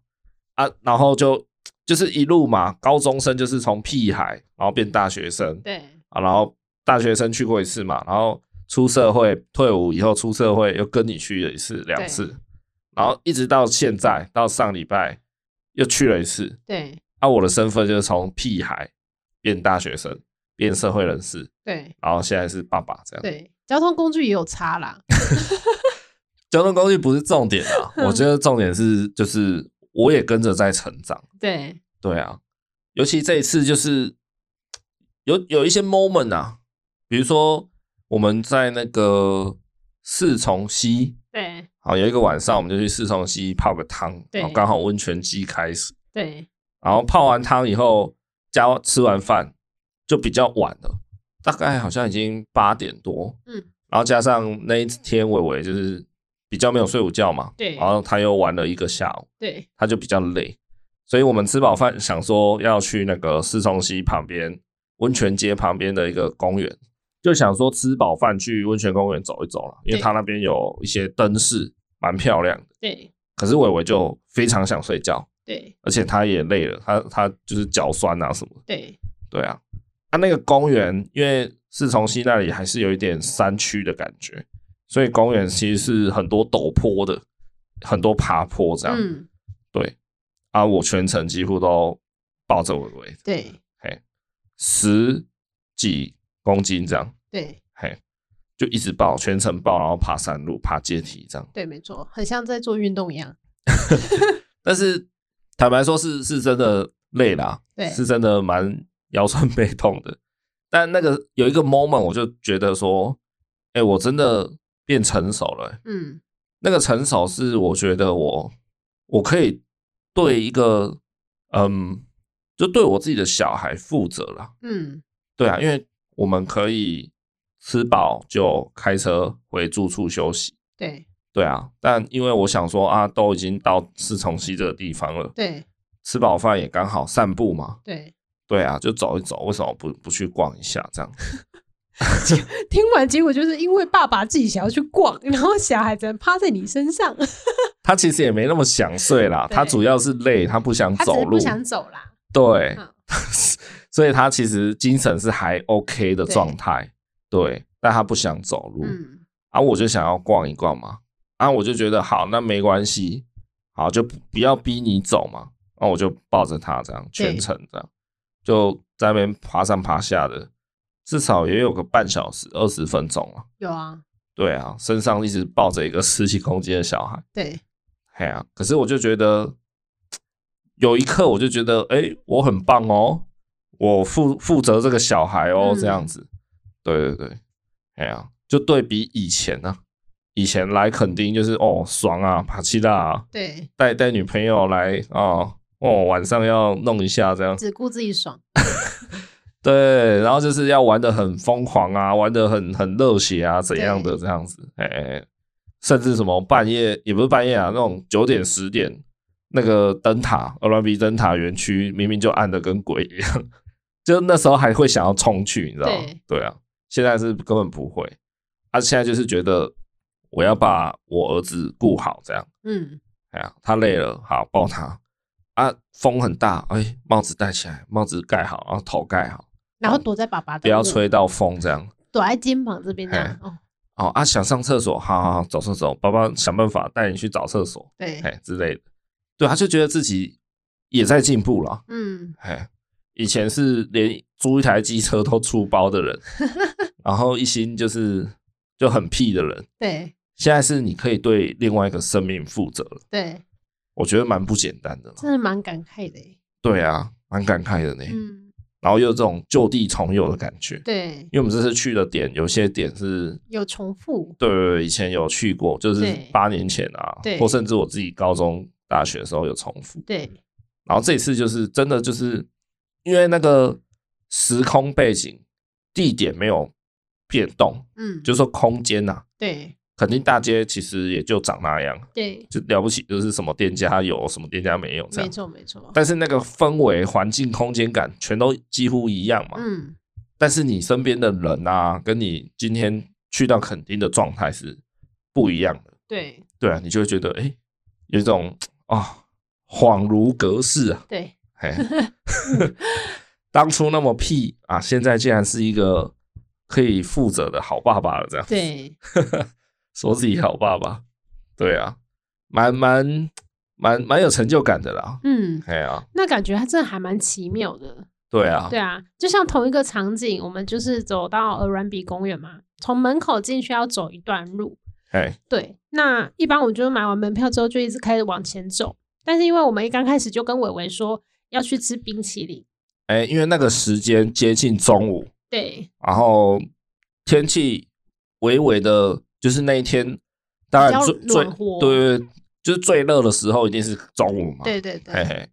B: 啊，然后就就是一路嘛，高中生就是从屁孩，然后变大学生，
C: 对
B: 啊，然后大学生去过一次嘛，然后出社会退伍以后出社会又跟你去了一次两次，然后一直到现在到上礼拜又去了一次，
C: 对，
B: 啊，我的身份就是从屁孩变大学生变社会人士，
C: 对，
B: 然后现在是爸爸这样，
C: 对，交通工具也有差啦。
B: 交通工具不是重点啊，我觉得重点是就是我也跟着在成长。
C: 对
B: 对啊，尤其这一次就是有有一些 moment 啊，比如说我们在那个四重溪，
C: 对，
B: 好，有一个晚上我们就去四重溪泡个汤，
C: 对，
B: 然后刚好温泉季开始，
C: 对，然
B: 后泡完汤以后加吃完饭就比较晚了，大概好像已经八点多，嗯，然后加上那一天伟伟就是。比较没有睡午觉嘛，
C: 对，
B: 然后他又玩了一个下午，
C: 对，
B: 他就比较累，所以我们吃饱饭想说要去那个四重溪旁边温泉街旁边的一个公园，就想说吃饱饭去温泉公园走一走了，因为他那边有一些灯饰蛮漂亮的，
C: 对，
B: 可是伟伟就非常想睡觉，
C: 对，
B: 而且他也累了，他他就是脚酸啊什么的，
C: 对，
B: 对啊，他、啊、那个公园，因为是从西那里还是有一点山区的感觉，所以公园其实是很多陡坡的，很多爬坡这样，嗯、对，啊，我全程几乎都抱着伟伟，
C: 对，
B: 嘿，十几公斤这样，
C: 对，
B: 嘿。就一直抱，全程抱，然后爬山路、爬阶梯这样。
C: 对，没错，很像在做运动一样。
B: 但是坦白说，是是真的累啦，
C: 对，
B: 是真的蛮腰酸背痛的。但那个有一个 moment，我就觉得说，哎、欸，我真的变成熟了、欸。
C: 嗯，
B: 那个成熟是我觉得我我可以对一个嗯，就对我自己的小孩负责了。
C: 嗯，
B: 对啊，因为我们可以。吃饱就开车回住处休息。
C: 对
B: 对啊，但因为我想说啊，都已经到四重溪这个地方了，
C: 对，
B: 吃饱饭也刚好散步嘛。
C: 对
B: 对啊，就走一走，为什么不不去逛一下这样？
C: 听完结果就是因为爸爸自己想要去逛，然后小孩子趴在你身上。
B: 他其实也没那么想睡啦，他主要是累，他不想走路，
C: 不想走啦。
B: 对，所以他其实精神是还 OK 的状态。对，但他不想走路，
C: 嗯，
B: 啊，我就想要逛一逛嘛，啊，我就觉得好，那没关系，好，就不要逼你走嘛，那我就抱着他这样全程这样，就在那边爬上爬下的，至少也有个半小时二十分钟了。
C: 有啊，
B: 对啊，身上一直抱着一个十几公斤的小孩，
C: 对，
B: 哎呀，可是我就觉得有一刻我就觉得，哎，我很棒哦，我负负责这个小孩哦，这样子。对对对，哎呀，就对比以前呢、啊，以前来垦丁就是哦爽啊，爬七大啊，
C: 对，
B: 带带女朋友来啊、哦，哦晚上要弄一下这样，
C: 只顾自己爽，
B: 对，然后就是要玩得很疯狂啊，玩得很很热血啊，怎样的这样子，哎，甚至什么半夜也不是半夜啊，那种九点十点那个灯塔，鹅銮鼻灯塔园区明明就暗的跟鬼一样，就那时候还会想要冲去，你知道吗？对，对啊。现在是根本不会，他、啊、现在就是觉得我要把我儿子顾好，这样，
C: 嗯，
B: 哎呀，他累了，好抱他，啊，风很大，哎，帽子戴起来，帽子盖好，然后头盖好，
C: 然后躲在爸爸的，
B: 不要吹到风，这样，
C: 躲在肩膀这边，哦，
B: 哦啊，想上厕所，好好好，走走走，爸爸想办法带你去找厕所，
C: 对，
B: 哎之类的，对，他就觉得自己也在进步了，
C: 嗯，
B: 哎。以前是连租一台机车都出包的人，然后一心就是就很屁的人。
C: 对，
B: 现在是你可以对另外一个生命负责了。
C: 对，
B: 我觉得蛮不简单的，
C: 真的蛮感慨的。
B: 对啊，蛮感慨的呢。
C: 嗯，
B: 然后又有这种就地重游的感觉。
C: 对，
B: 因为我们这次去的点，有些点是
C: 有重复。
B: 对对对，以前有去过，就是八年前啊，或甚至我自己高中、大学的时候有重复。
C: 对，
B: 然后这一次就是真的就是。因为那个时空背景、地点没有变动，
C: 嗯，
B: 就是说空间呐，
C: 对，
B: 垦丁大街其实也就长那样，
C: 对，
B: 就了不起，就是什么店家有，什么店家没有，这样，
C: 没错没错。
B: 但是那个氛围、环境、空间感全都几乎一样嘛，
C: 嗯。
B: 但是你身边的人啊，跟你今天去到垦丁的状态是不一样的，
C: 对，
B: 对啊，你就会觉得哎，有一种啊，恍如隔世啊，
C: 对。
B: 嘿 当初那么屁啊，现在竟然是一个可以负责的好爸爸了，这样。
C: 对，
B: 说自己好爸爸，对啊，蛮蛮蛮蛮有成就感的啦。
C: 嗯，
B: 哎呀，
C: 那感觉还真的还蛮奇妙的。
B: 对啊，
C: 对啊，就像同一个场景，我们就是走到鹅銮鼻公园嘛，从门口进去要走一段路。
B: 哎，
C: 对，那一般我就买完门票之后就一直开始往前走，但是因为我们一刚开始就跟伟伟说。要去吃冰淇淋，
B: 哎、欸，因为那个时间接近中午，
C: 对，
B: 然后天气微微的，就是那一天，当然最最对对，就是最热的时候一定是中午嘛，
C: 对对对，
B: 嘿嘿，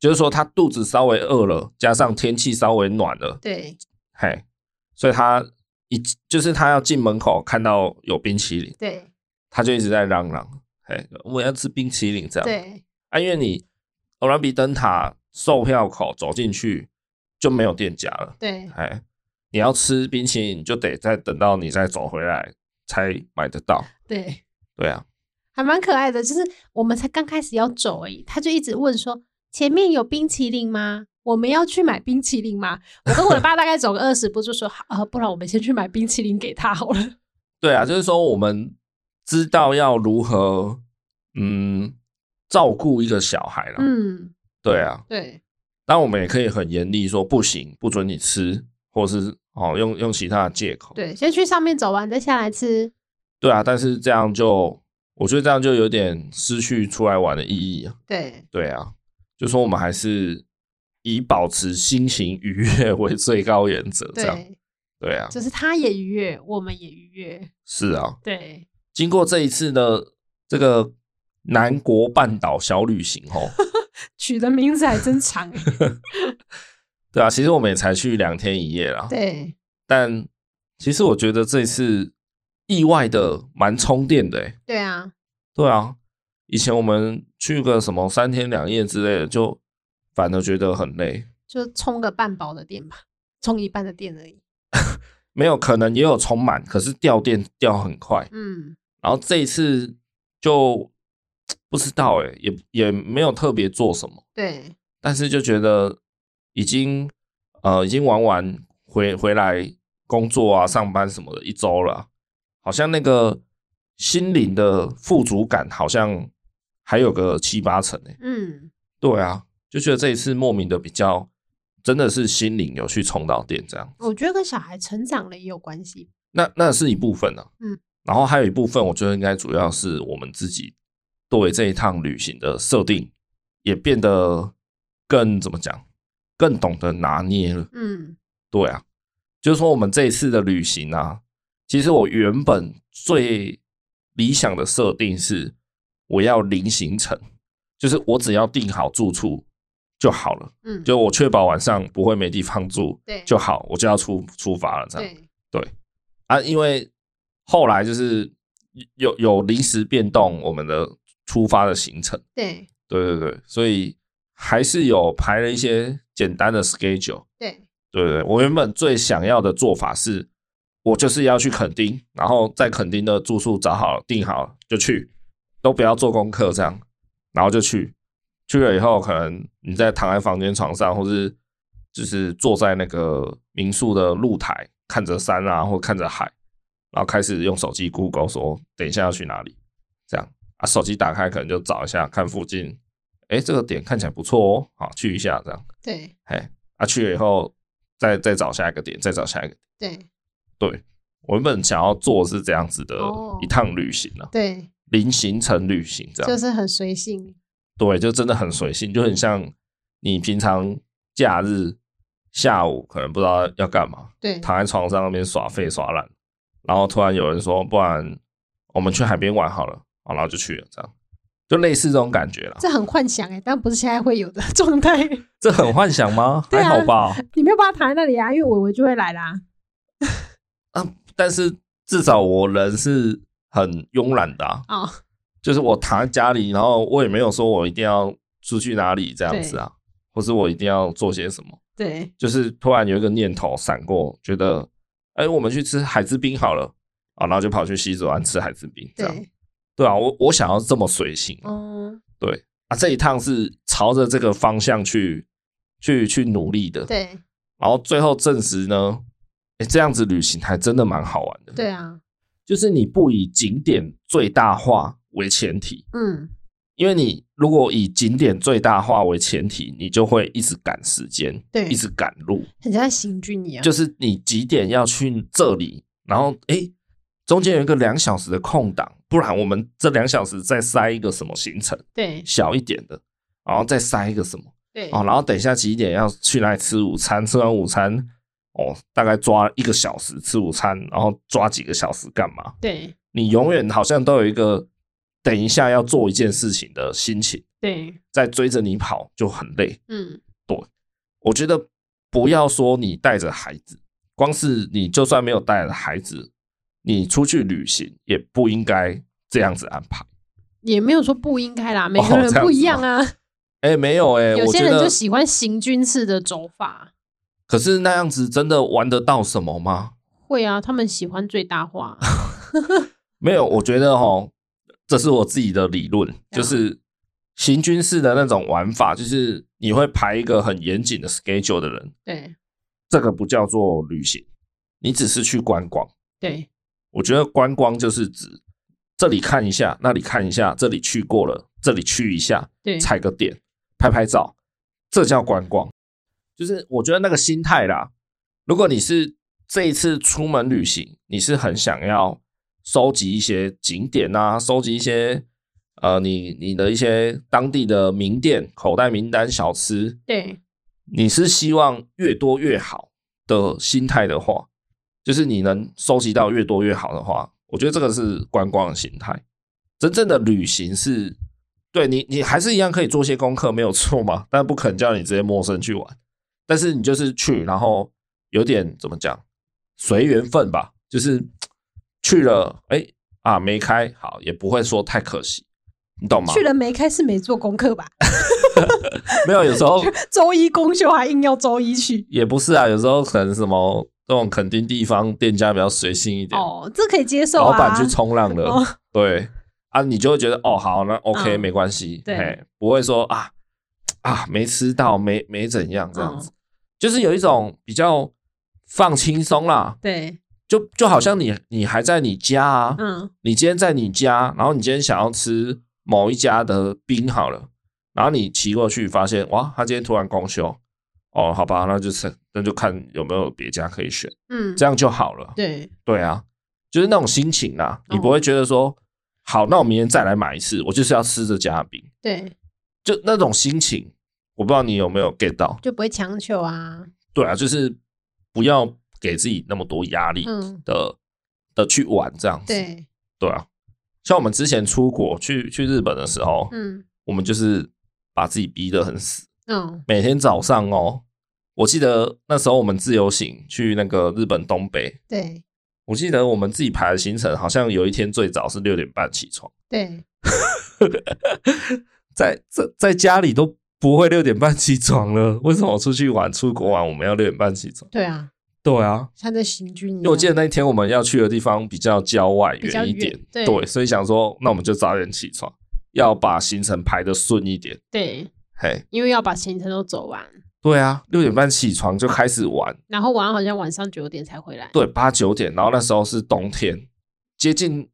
B: 就是说他肚子稍微饿了，加上天气稍微暖了，
C: 对，
B: 嘿，所以他一就是他要进门口看到有冰淇淋，
C: 对，
B: 他就一直在嚷嚷，嘿，我要吃冰淇淋这样，
C: 对，
B: 啊，因为你欧兰比灯塔。售票口走进去就没有店家了。
C: 对，
B: 哎，你要吃冰淇淋，就得再等到你再走回来才买得到。
C: 对，
B: 对啊。
C: 还蛮可爱的。就是我们才刚开始要走而已，他就一直问说：“前面有冰淇淋吗？我们要去买冰淇淋吗？”我跟我的爸大概走个二十 步，就说：“啊，不然我们先去买冰淇淋给他好了。”
B: 对啊，就是说我们知道要如何嗯照顾一个小孩了。嗯，对啊，
C: 对。
B: 但我们也可以很严厉说不行，不准你吃，或是哦用用其他的借口。
C: 对，先去上面走完再下来吃。
B: 对啊，但是这样就我觉得这样就有点失去出来玩的意义啊。
C: 对，
B: 对啊，就说我们还是以保持心情愉悦为最高原则。这样，对，对啊，
C: 就是他也愉悦，我们也愉悦。
B: 是啊，
C: 对。
B: 经过这一次呢这个南国半岛小旅行哦。
C: 取的名字还真长
B: 对啊，其实我们也才去两天一夜啦。
C: 对，
B: 但其实我觉得这次意外的蛮充电的。
C: 对啊，
B: 对啊，以前我们去个什么三天两夜之类的，就反而觉得很累，
C: 就充个半饱的电吧，充一半的电而已。
B: 没有，可能也有充满，可是掉电掉很快。
C: 嗯，
B: 然后这一次就。不知道哎，也也没有特别做什么，
C: 对，
B: 但是就觉得已经呃已经玩完回回来工作啊上班什么的一周了，好像那个心灵的富足感好像还有个七八成哎，
C: 嗯，
B: 对啊，就觉得这一次莫名的比较真的是心灵有去充到电这样，
C: 我觉得跟小孩成长了也有关系，
B: 那那是一部分呢，啊，
C: 嗯，
B: 然后还有一部分我觉得应该主要是我们自己。对这一趟旅行的设定，也变得更怎么讲，更懂得拿捏了。
C: 嗯，
B: 对啊，就是说我们这一次的旅行啊，其实我原本最理想的设定是，我要零行程，就是我只要订好住处就好了。
C: 嗯，
B: 就我确保晚上不会没地方住，
C: 对，
B: 就好，我就要出出发了。这样，
C: 对，
B: 对啊，因为后来就是有有临时变动，我们的。出发的行程，
C: 对，
B: 对对对，所以还是有排了一些简单的 schedule。
C: 对，
B: 对对，我原本最想要的做法是，我就是要去垦丁，然后在垦丁的住宿找好了、订好了就去，都不要做功课这样，然后就去。去了以后，可能你在躺在房间床上，或是就是坐在那个民宿的露台，看着山啊，或看着海，然后开始用手机 Google 说，等一下要去哪里，这样。啊，手机打开可能就找一下，看附近，哎，这个点看起来不错哦，好，去一下这样。
C: 对，
B: 哎，啊，去了以后再再找下一个点，再找下一个点。
C: 对，
B: 对，我原本想要做是这样子的一趟旅行了，
C: 对，
B: 零行程旅行这样，
C: 就是很随性。
B: 对，就真的很随性，就很像你平常假日下午可能不知道要干嘛，
C: 对，
B: 躺在床上那边耍废耍懒，然后突然有人说，不然我们去海边玩好了。然后就去了，这样就类似这种感觉了。
C: 这很幻想哎、欸，但不是现在会有的 状态。
B: 这很幻想吗？还好吧。
C: 你没有办法躺在那里啊，因为伟伟就会来啦。
B: 啊，但是至少我人是很慵懒的啊。
C: 哦。
B: 就是我躺在家里，然后我也没有说我一定要出去哪里这样子啊，或是我一定要做些什么。
C: 对。就是
B: 突然有一个念头闪过，觉得哎，我们去吃海之冰好了啊，然后就跑去西子湾吃海之冰，这样。对啊，我我想要这么随性，
C: 嗯，
B: 对啊，这一趟是朝着这个方向去去去努力的，
C: 对，
B: 然后最后证实呢，哎，这样子旅行还真的蛮好玩的，
C: 对啊，
B: 就是你不以景点最大化为前提，
C: 嗯，
B: 因为你如果以景点最大化为前提，你就会一直赶时间，
C: 对，
B: 一直赶路，
C: 很像行军一样，
B: 就是你几点要去这里，然后哎。中间有一个两小时的空档，不然我们这两小时再塞一个什么行程？
C: 对，
B: 小一点的，然后再塞一个什么？
C: 对，
B: 哦，然后等一下几点要去哪里吃午餐？吃完午餐，哦，大概抓一个小时吃午餐，然后抓几个小时干嘛？
C: 对，
B: 你永远好像都有一个等一下要做一件事情的心情。
C: 对，
B: 在追着你跑就很累。
C: 嗯，
B: 对，我觉得不要说你带着孩子，光是你就算没有带着孩子。你出去旅行也不应该这样子安排，
C: 也没有说不应该啦，每个人不一样啊。
B: 哎、哦欸，没有哎、欸，
C: 有些人就喜欢行军式的走法。
B: 可是那样子真的玩得到什么吗？
C: 会啊，他们喜欢最大化。
B: 没有，我觉得齁，这是我自己的理论，就是行军式的那种玩法，就是你会排一个很严谨的 schedule 的人，
C: 对，
B: 这个不叫做旅行，你只是去观光。
C: 对，
B: 我觉得观光就是指这里看一下，那里看一下，这里去过了，这里去一下，
C: 对，
B: 踩个点，拍拍照，这叫观光。就是我觉得那个心态啦，如果你是这一次出门旅行，你是很想要。收集一些景点啊，收集一些呃，你你的一些当地的名店、口袋名单、小吃。
C: 对，
B: 你是希望越多越好的心态的话，就是你能收集到越多越好的话，我觉得这个是观光的心态。真正的旅行是，对你，你还是一样可以做些功课，没有错嘛，但不可能叫你直接陌生去玩。但是你就是去，然后有点怎么讲，随缘分吧，就是。去了，哎、欸、啊，没开好，也不会说太可惜，你懂吗？
C: 去了没开是没做功课吧？
B: 没有，有时候
C: 周一公休还硬要周一去，
B: 也不是啊。有时候可能什么这种垦丁地方店家比较随性一点，
C: 哦，这可以接受、啊。
B: 老板去冲浪了，哦、对啊，你就会觉得哦，好，那 OK，、嗯、没关系，对，不会说啊啊没吃到，没没怎样这样子，嗯、就是有一种比较放轻松啦，
C: 对。
B: 就就好像你你还在你家啊，
C: 嗯，
B: 你今天在你家，然后你今天想要吃某一家的冰好了，然后你骑过去发现哇，他今天突然公休，哦，好吧，那就是那就看有没有别家可以选，
C: 嗯，
B: 这样就好了，
C: 对。
B: 对啊，就是那种心情啊，你不会觉得说，哦、好，那我明天再来买一次，我就是要吃这家的冰，
C: 对，
B: 就那种心情，我不知道你有没有 get 到，
C: 就不会强求啊，
B: 对啊，就是不要。给自己那么多压力的、嗯、的去玩这样子，
C: 对。
B: 对啊，像我们之前出国去去日本的时候，
C: 嗯，
B: 我们就是把自己逼得很死，
C: 嗯，
B: 每天早上哦，我记得那时候我们自由行去那个日本东北，
C: 对，
B: 我记得我们自己排的行程，好像有一天最早是六点半起床，
C: 对，
B: 在在在家里都不会六点半起床了，为什么我出去玩出国玩我们要六点半起床？
C: 对啊。
B: 对啊，
C: 像在行军一样。因
B: 为我记得那一天我们要去的地方比较郊外远一点，
C: 对，
B: 对，所以想说，那我们就早点起床，要把行程排得顺一点。
C: 对，
B: 嘿，
C: 因为要把行程都走完。
B: 对啊，六点半起床就开始玩，
C: 然后玩好像晚上九点才回来。
B: 对，八九点，然后那时候是冬天，接近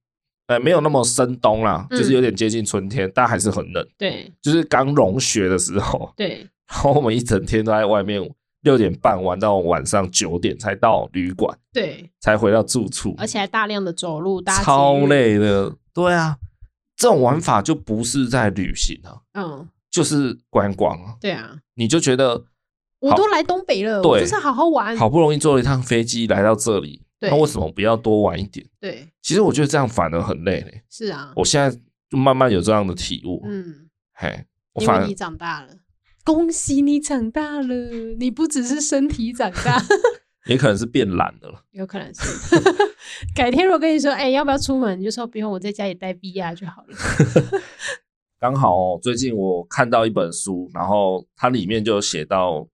B: 呃没有那么深冬啦，嗯、就是有点接近春天，但还是很冷。
C: 对，
B: 就是刚融雪的时候。
C: 对，
B: 然后我们一整天都在外面。六点半玩到晚上九点才到旅馆，
C: 对，
B: 才回到住处，
C: 而且还大量的走路，
B: 超累的。对啊，这种玩法就不是在旅行啊，
C: 嗯，
B: 就是观光啊。
C: 对啊，
B: 你就觉得
C: 我都来东北了，
B: 我，
C: 就是好好玩，
B: 好不容易坐了一趟飞机来到这里，那为什么不要多玩一点？
C: 对，
B: 其实我觉得这样反而很累嘞。
C: 是啊，
B: 我现在就慢慢有这样的体悟。
C: 嗯，
B: 嘿，
C: 因为你长大了。恭喜你长大了，你不只是身体长大，
B: 也可能是变懒了。
C: 有可能是。改天我跟你说，哎、欸，要不要出门？你就说不用，我在家里待 VR 就好了。
B: 刚好哦，最近我看到一本书，然后它里面就写到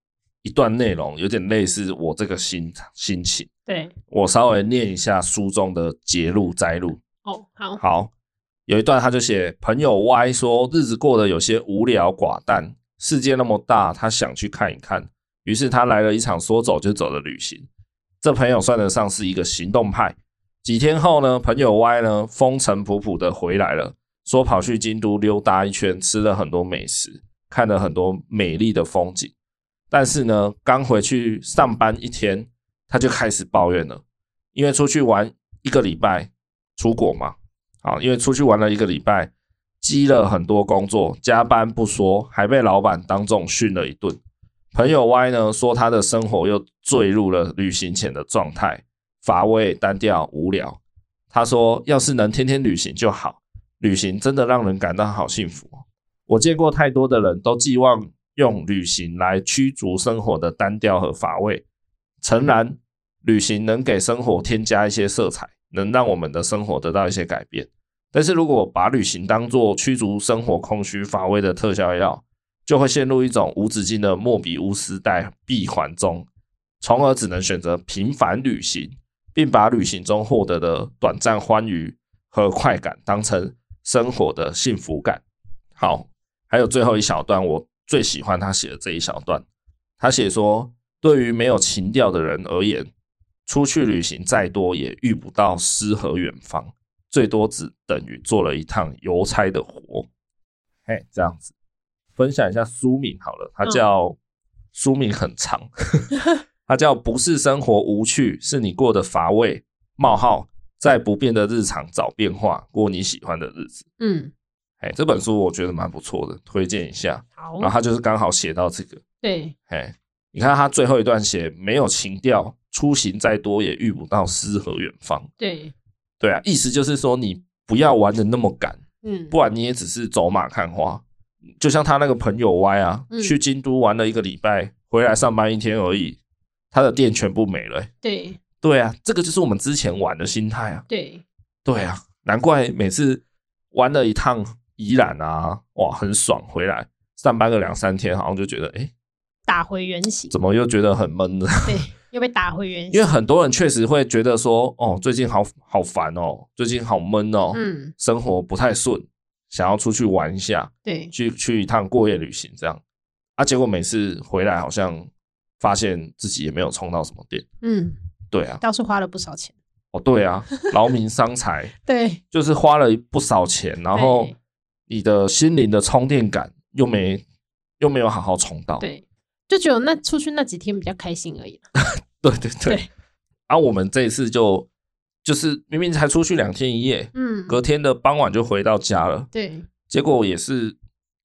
B: 一段内容，有点类似我这个心心情。
C: 对，
B: 我稍微念一下书中的节录摘录。
C: 哦，好，
B: 好，有一段他就写，朋友 Y 说日子过得有些无聊寡淡。世界那么大，他想去看一看，于是他来了一场说走就走的旅行。这朋友算得上是一个行动派。几天后呢，朋友 Y 呢风尘仆仆的回来了，说跑去京都溜达一圈，吃了很多美食，看了很多美丽的风景。但是呢，刚回去上班一天，他就开始抱怨了，因为出去玩一个礼拜，出国嘛，好，因为出去玩了一个礼拜。积了很多工作，加班不说，还被老板当众训了一顿。朋友 Y 呢说，他的生活又坠入了旅行前的状态，乏味、单调、无聊。他说，要是能天天旅行就好，旅行真的让人感到好幸福。我见过太多的人都寄望用旅行来驱逐生活的单调和乏味。诚然，旅行能给生活添加一些色彩，能让我们的生活得到一些改变。但是如果把旅行当作驱逐生活空虚乏味的特效药，就会陷入一种无止境的莫比乌斯带闭环中，从而只能选择频繁旅行，并把旅行中获得的短暂欢愉和快感当成生活的幸福感。好，还有最后一小段，我最喜欢他写的这一小段。他写说，对于没有情调的人而言，出去旅行再多也遇不到诗和远方，最多只等于做了一趟邮差的活。嘿，这样子分享一下书名好了，它叫、嗯、书名很长，它叫不是生活无趣，是你过得乏味。冒号在不变的日常找变化，过你喜欢的日子。嗯，哎，这本书我觉得蛮不错的，推荐一下。好，然后他就是刚好写到这个。对，哎，你看他最后一段写没有情调，出行再多也遇不到诗和远方。对，对啊，意思就是说你不要玩的那么赶，嗯，不然你也只是走马看花。就像他那个朋友 Y 啊，嗯、去京都玩了一个礼拜，回来上班一天而已，他的店全部没了、欸。对。对啊，这个就是我们之前玩的心态啊。对，对啊，难怪每次玩了一趟宜兰啊，哇，很爽，回来上班个两三天，好像就觉得哎，
C: 打回原形，
B: 怎么又觉得很闷呢？
C: 对，又被打回原形。
B: 因为很多人确实会觉得说，哦，最近好好烦哦，最近好闷哦，嗯，生活不太顺，想要出去玩一下，对，去去一趟过夜旅行这样，啊，结果每次回来好像发现自己也没有充到什么电，嗯。对啊，
C: 倒是花了不少钱
B: 哦。对啊，劳民伤财。对，就是花了不少钱，然后你的心灵的充电感又没又没有好好充到。
C: 对，就只有那出去那几天比较开心而已。
B: 对 对对。对啊，我们这一次就就是明明才出去两天一夜，嗯，隔天的傍晚就回到家了。对，结果也是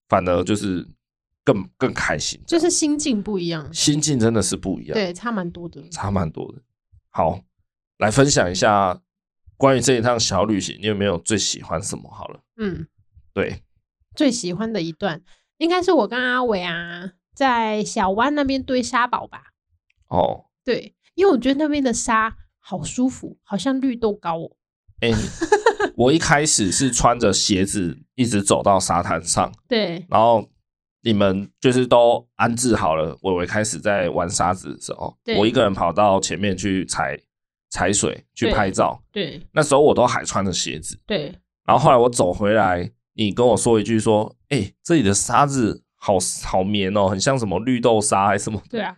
B: 反而就是更更开心，
C: 就是心境不一样，
B: 心境真的是不一样。
C: 对，差蛮多的，
B: 差蛮多的。好，来分享一下关于这一趟小旅行，你有没有最喜欢什么？好了，嗯，对，
C: 最喜欢的一段应该是我跟阿伟啊，在小湾那边堆沙堡吧。哦，对，因为我觉得那边的沙好舒服，好像绿豆糕哦。
B: 哎、欸，我一开始是穿着鞋子一直走到沙滩上，对，然后。你们就是都安置好了，伟伟开始在玩沙子的时候，我一个人跑到前面去踩踩水去拍照。对，那时候我都还穿着鞋子。对，然后后来我走回来，你跟我说一句说：“哎、欸，这里的沙子好好绵哦，很像什么绿豆沙还是什么？”
C: 对啊，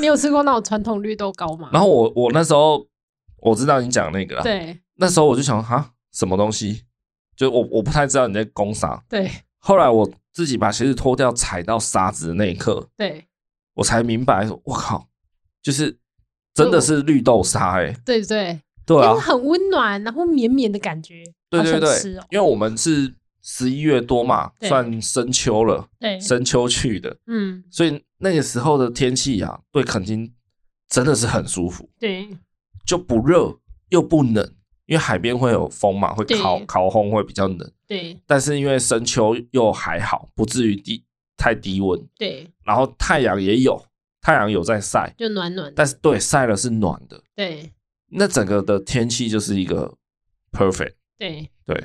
C: 你有吃过那种传统绿豆糕吗？
B: 然后我我那时候我知道你讲那个，对，那时候我就想哈，什么东西？就我我不太知道你在攻啥。对，后来我。自己把鞋子脱掉，踩到沙子的那一刻，对，我才明白，我靠，就是真的是绿豆沙哎、欸，
C: 对对
B: 对啊，
C: 很温暖，然后绵绵的感觉，
B: 对对对，喔、因为我们是十一月多嘛，算深秋了，对，深秋去的，嗯，所以那个时候的天气啊，对垦丁真的是很舒服，对，就不热又不冷。因为海边会有风嘛，会烤烤烘，会比较冷。对，但是因为深秋又还好，不至于低太低温。对，然后太阳也有，太阳有在晒，
C: 就暖暖的。
B: 但是对，晒了是暖的。
C: 对，
B: 那整个的天气就是一个 perfect。
C: 对
B: 对，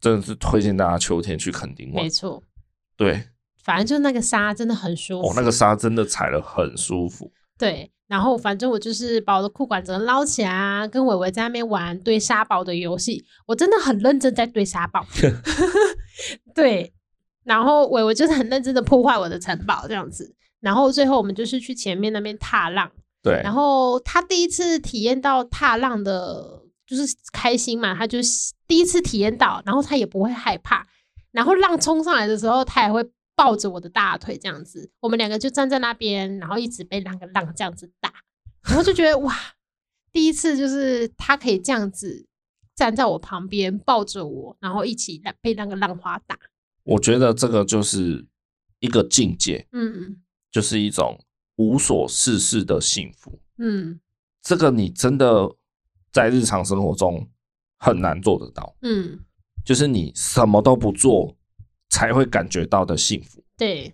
B: 真的是推荐大家秋天去垦丁玩。
C: 没错。
B: 对，
C: 反正就那个沙真的很舒服。
B: 哦，那个沙真的踩了很舒服。
C: 对。然后反正我就是把我的裤管子捞起来啊，跟伟伟在那边玩堆沙堡的游戏。我真的很认真在堆沙堡，对。然后伟伟就是很认真的破坏我的城堡这样子。然后最后我们就是去前面那边踏浪，对。然后他第一次体验到踏浪的，就是开心嘛，他就第一次体验到，然后他也不会害怕。然后浪冲上来的时候，他也会。抱着我的大腿这样子，我们两个就站在那边，然后一直被那个浪这样子打，然后就觉得哇，第一次就是他可以这样子站在我旁边抱着我，然后一起被那个浪花打。
B: 我觉得这个就是一个境界，嗯，就是一种无所事事的幸福，嗯，这个你真的在日常生活中很难做得到，嗯，就是你什么都不做。才会感觉到的幸福，
C: 对，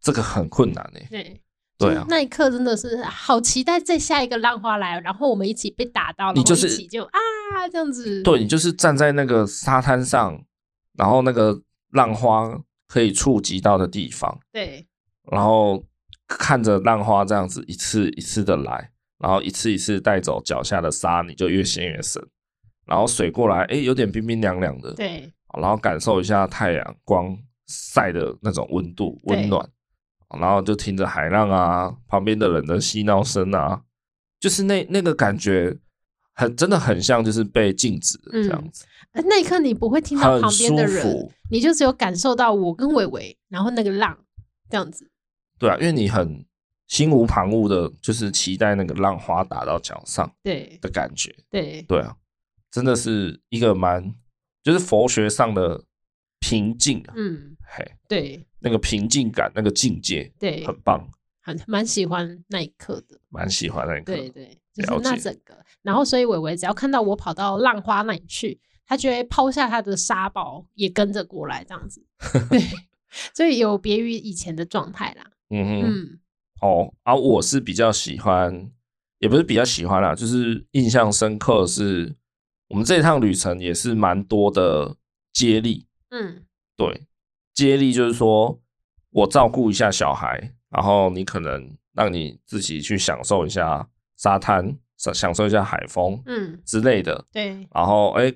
B: 这个很困难诶。
C: 对，
B: 对啊，
C: 那一刻真的是好期待再下一个浪花来，然后我们一起被打到，你就是一起就啊这样子。
B: 对，你就是站在那个沙滩上，然后那个浪花可以触及到的地方，对，然后看着浪花这样子一次一次的来，然后一次一次带走脚下的沙，你就越陷越深，然后水过来，哎，有点冰冰凉凉的，对。然后感受一下太阳光晒的那种温度温暖，然后就听着海浪啊，旁边的人的嬉闹声啊，就是那那个感觉很真的很像就是被静止这样子。
C: 嗯、那一刻你不会听到旁边的人，你就只有感受到我跟伟伟，然后那个浪这样子。
B: 对啊，因为你很心无旁骛的，就是期待那个浪花打到脚上，对。的感觉。
C: 对。
B: 对啊，真的是一个蛮。就是佛学上的平静，嗯，嘿，
C: 对，
B: 那个平静感，那个境界，
C: 对，
B: 很棒，
C: 很蛮喜欢那一刻的，
B: 蛮喜欢那一刻，
C: 对对，就是那整个，然后所以伟伟只要看到我跑到浪花那里去，他就会抛下他的沙包，也跟着过来这样子，对，所以有别于以前的状态啦，
B: 嗯哼，嗯，哦，啊，我是比较喜欢，也不是比较喜欢啦，就是印象深刻是。我们这一趟旅程也是蛮多的接力，嗯，对，接力就是说我照顾一下小孩，然后你可能让你自己去享受一下沙滩，享享受一下海风，嗯。之类的，
C: 对，
B: 然后哎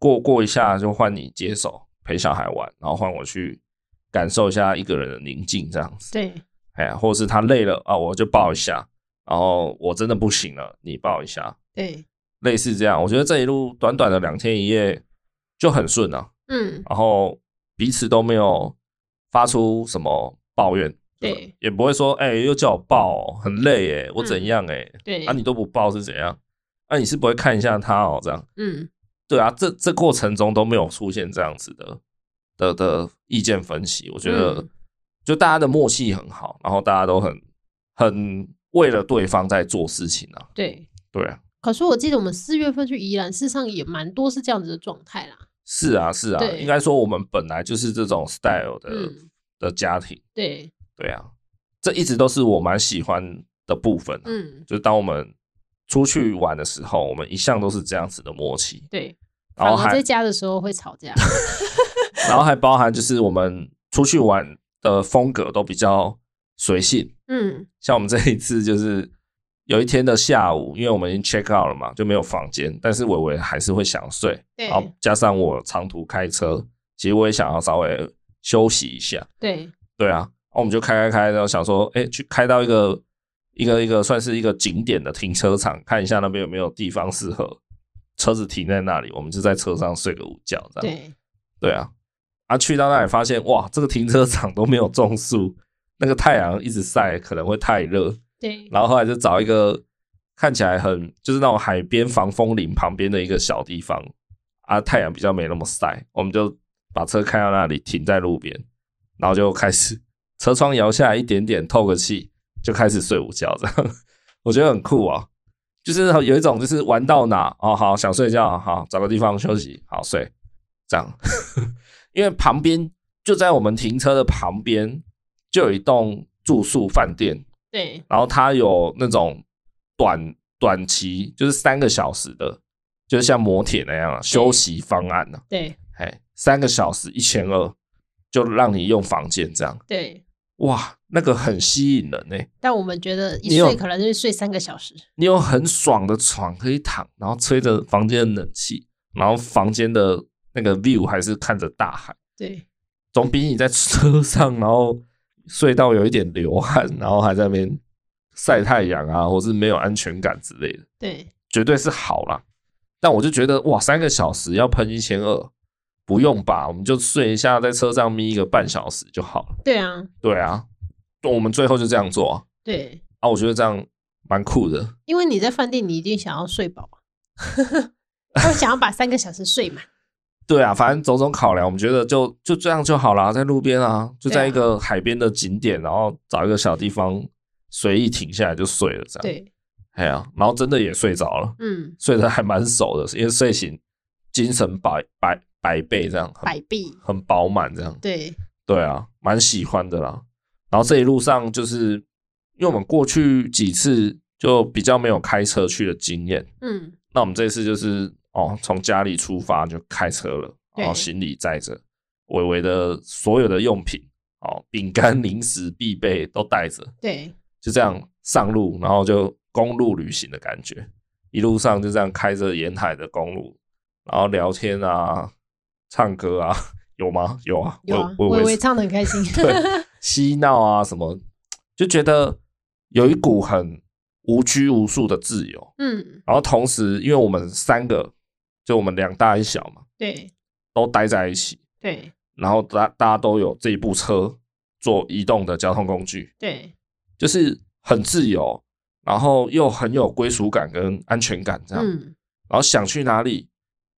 B: 过过一下就换你接手陪小孩玩，然后换我去感受一下一个人的宁静这样子，
C: 对，
B: 哎，或者是他累了啊，我就抱一下，然后我真的不行了，你抱一下，
C: 对。
B: 类似这样，我觉得这一路短短的两天一夜就很顺啊，嗯，然后彼此都没有发出什么抱怨，
C: 对，
B: 也不会说，哎、欸，又叫我抱，很累，哎，我怎样，哎，
C: 对，
B: 啊，你都不抱是怎样？啊，你是不会看一下他哦，这样，
C: 嗯，
B: 对啊，这这过程中都没有出现这样子的的的意见分歧，我觉得就大家的默契很好，然后大家都很很为了对方在做事情啊，
C: 对，
B: 对啊。
C: 可是我记得我们四月份去宜兰，事实上也蛮多是这样子的状态啦。
B: 是啊，是啊，应该说我们本来就是这种 style 的、嗯、的家庭。
C: 对，
B: 对啊，这一直都是我蛮喜欢的部分。嗯，就是当我们出去玩的时候，我们一向都是这样子的默契。
C: 对，
B: 然后还
C: 在家的时候会吵架，
B: 然后还包含就是我们出去玩的风格都比较随性。嗯，像我们这一次就是。有一天的下午，因为我们已经 check out 了嘛，就没有房间。但是伟伟还是会想睡，
C: 对。
B: 然后加上我长途开车，其实我也想要稍微休息一下。
C: 对，
B: 对啊。那我们就开开开，然后想说，哎、欸，去开到一个一个一个算是一个景点的停车场，看一下那边有没有地方适合车子停在那里。我们就在车上睡个午觉，这样。
C: 对，
B: 对啊。啊，去到那里发现，哇，这个停车场都没有种树，那个太阳一直晒，可能会太热。
C: 对，
B: 然后后来就找一个看起来很就是那种海边防风林旁边的一个小地方啊，太阳比较没那么晒，我们就把车开到那里停在路边，然后就开始车窗摇下来一点点透个气，就开始睡午觉这样，我觉得很酷啊，就是有一种就是玩到哪哦好想睡觉好找个地方休息好睡这样，因为旁边就在我们停车的旁边就有一栋住宿饭店。
C: 对，
B: 然后它有那种短短期，就是三个小时的，就是像摩铁那样休息方案呢、啊。
C: 对，
B: 哎，三个小时一千二，就让你用房间这样。
C: 对，
B: 哇，那个很吸引人呢、欸。
C: 但我们觉得一睡可能就是睡三个小时。
B: 你有很爽的床可以躺，然后吹着房间的冷气，然后房间的那个 view 还是看着大海。
C: 对，
B: 总比你在车上然后。睡到有一点流汗，然后还在那边晒太阳啊，或是没有安全感之类的，
C: 对，
B: 绝对是好啦。但我就觉得哇，三个小时要喷一千二，不用吧？我们就睡一下，在车上眯一个半小时就好了。
C: 对啊，
B: 对啊，我们最后就这样做啊。
C: 对
B: 啊，我觉得这样蛮酷的。
C: 因为你在饭店，你一定想要睡饱，他想要把三个小时睡满。
B: 对啊，反正种种考量，我们觉得就就这样就好了，在路边啊，就在一个海边的景点，然后找一个小地方随意停下来就睡了，这样。
C: 对，
B: 哎呀，然后真的也睡着了，嗯，睡得还蛮熟的，因为睡醒精神百百百倍这样，
C: 百倍，
B: 很饱满这样。
C: 对，
B: 对啊，蛮喜欢的啦。然后这一路上就是因为我们过去几次就比较没有开车去的经验，嗯，那我们这次就是。哦，从家里出发就开车了，然后行李载着，伟伟的所有的用品，哦，饼干、零食必备都带着，
C: 对，
B: 就这样上路，然后就公路旅行的感觉，一路上就这样开着沿海的公路，然后聊天啊，唱歌啊，有吗？有啊，
C: 有啊，伟伟唱的很开心，
B: 对，嬉闹啊什么，就觉得有一股很无拘无束的自由，
C: 嗯，
B: 然后同时，因为我们三个，就我们两大一小嘛，
C: 对，
B: 都待在一起，
C: 对，
B: 然后大大家都有这一部车做移动的交通工具，
C: 对，
B: 就是很自由，然后又很有归属感跟安全感，这样，
C: 嗯，
B: 然后想去哪里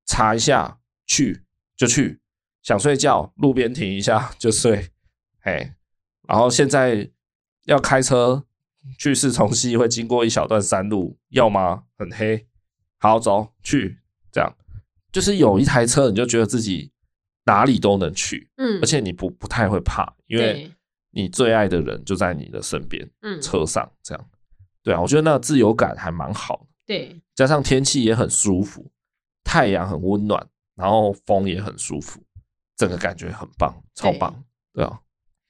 B: 查一下去就去，想睡觉路边停一下 就睡，嘿，然后现在要开车去市重溪会经过一小段山路，要吗？很黑，好走去，这样就是有一台车，你就觉得自己哪里都能去，
C: 嗯，
B: 而且你不不太会怕，因为你最爱的人就在你的身边，
C: 嗯，
B: 车上这样，对啊，我觉得那个自由感还蛮好的，
C: 对，
B: 加上天气也很舒服，太阳很温暖，然后风也很舒服，整个感觉很棒，超棒，对啊，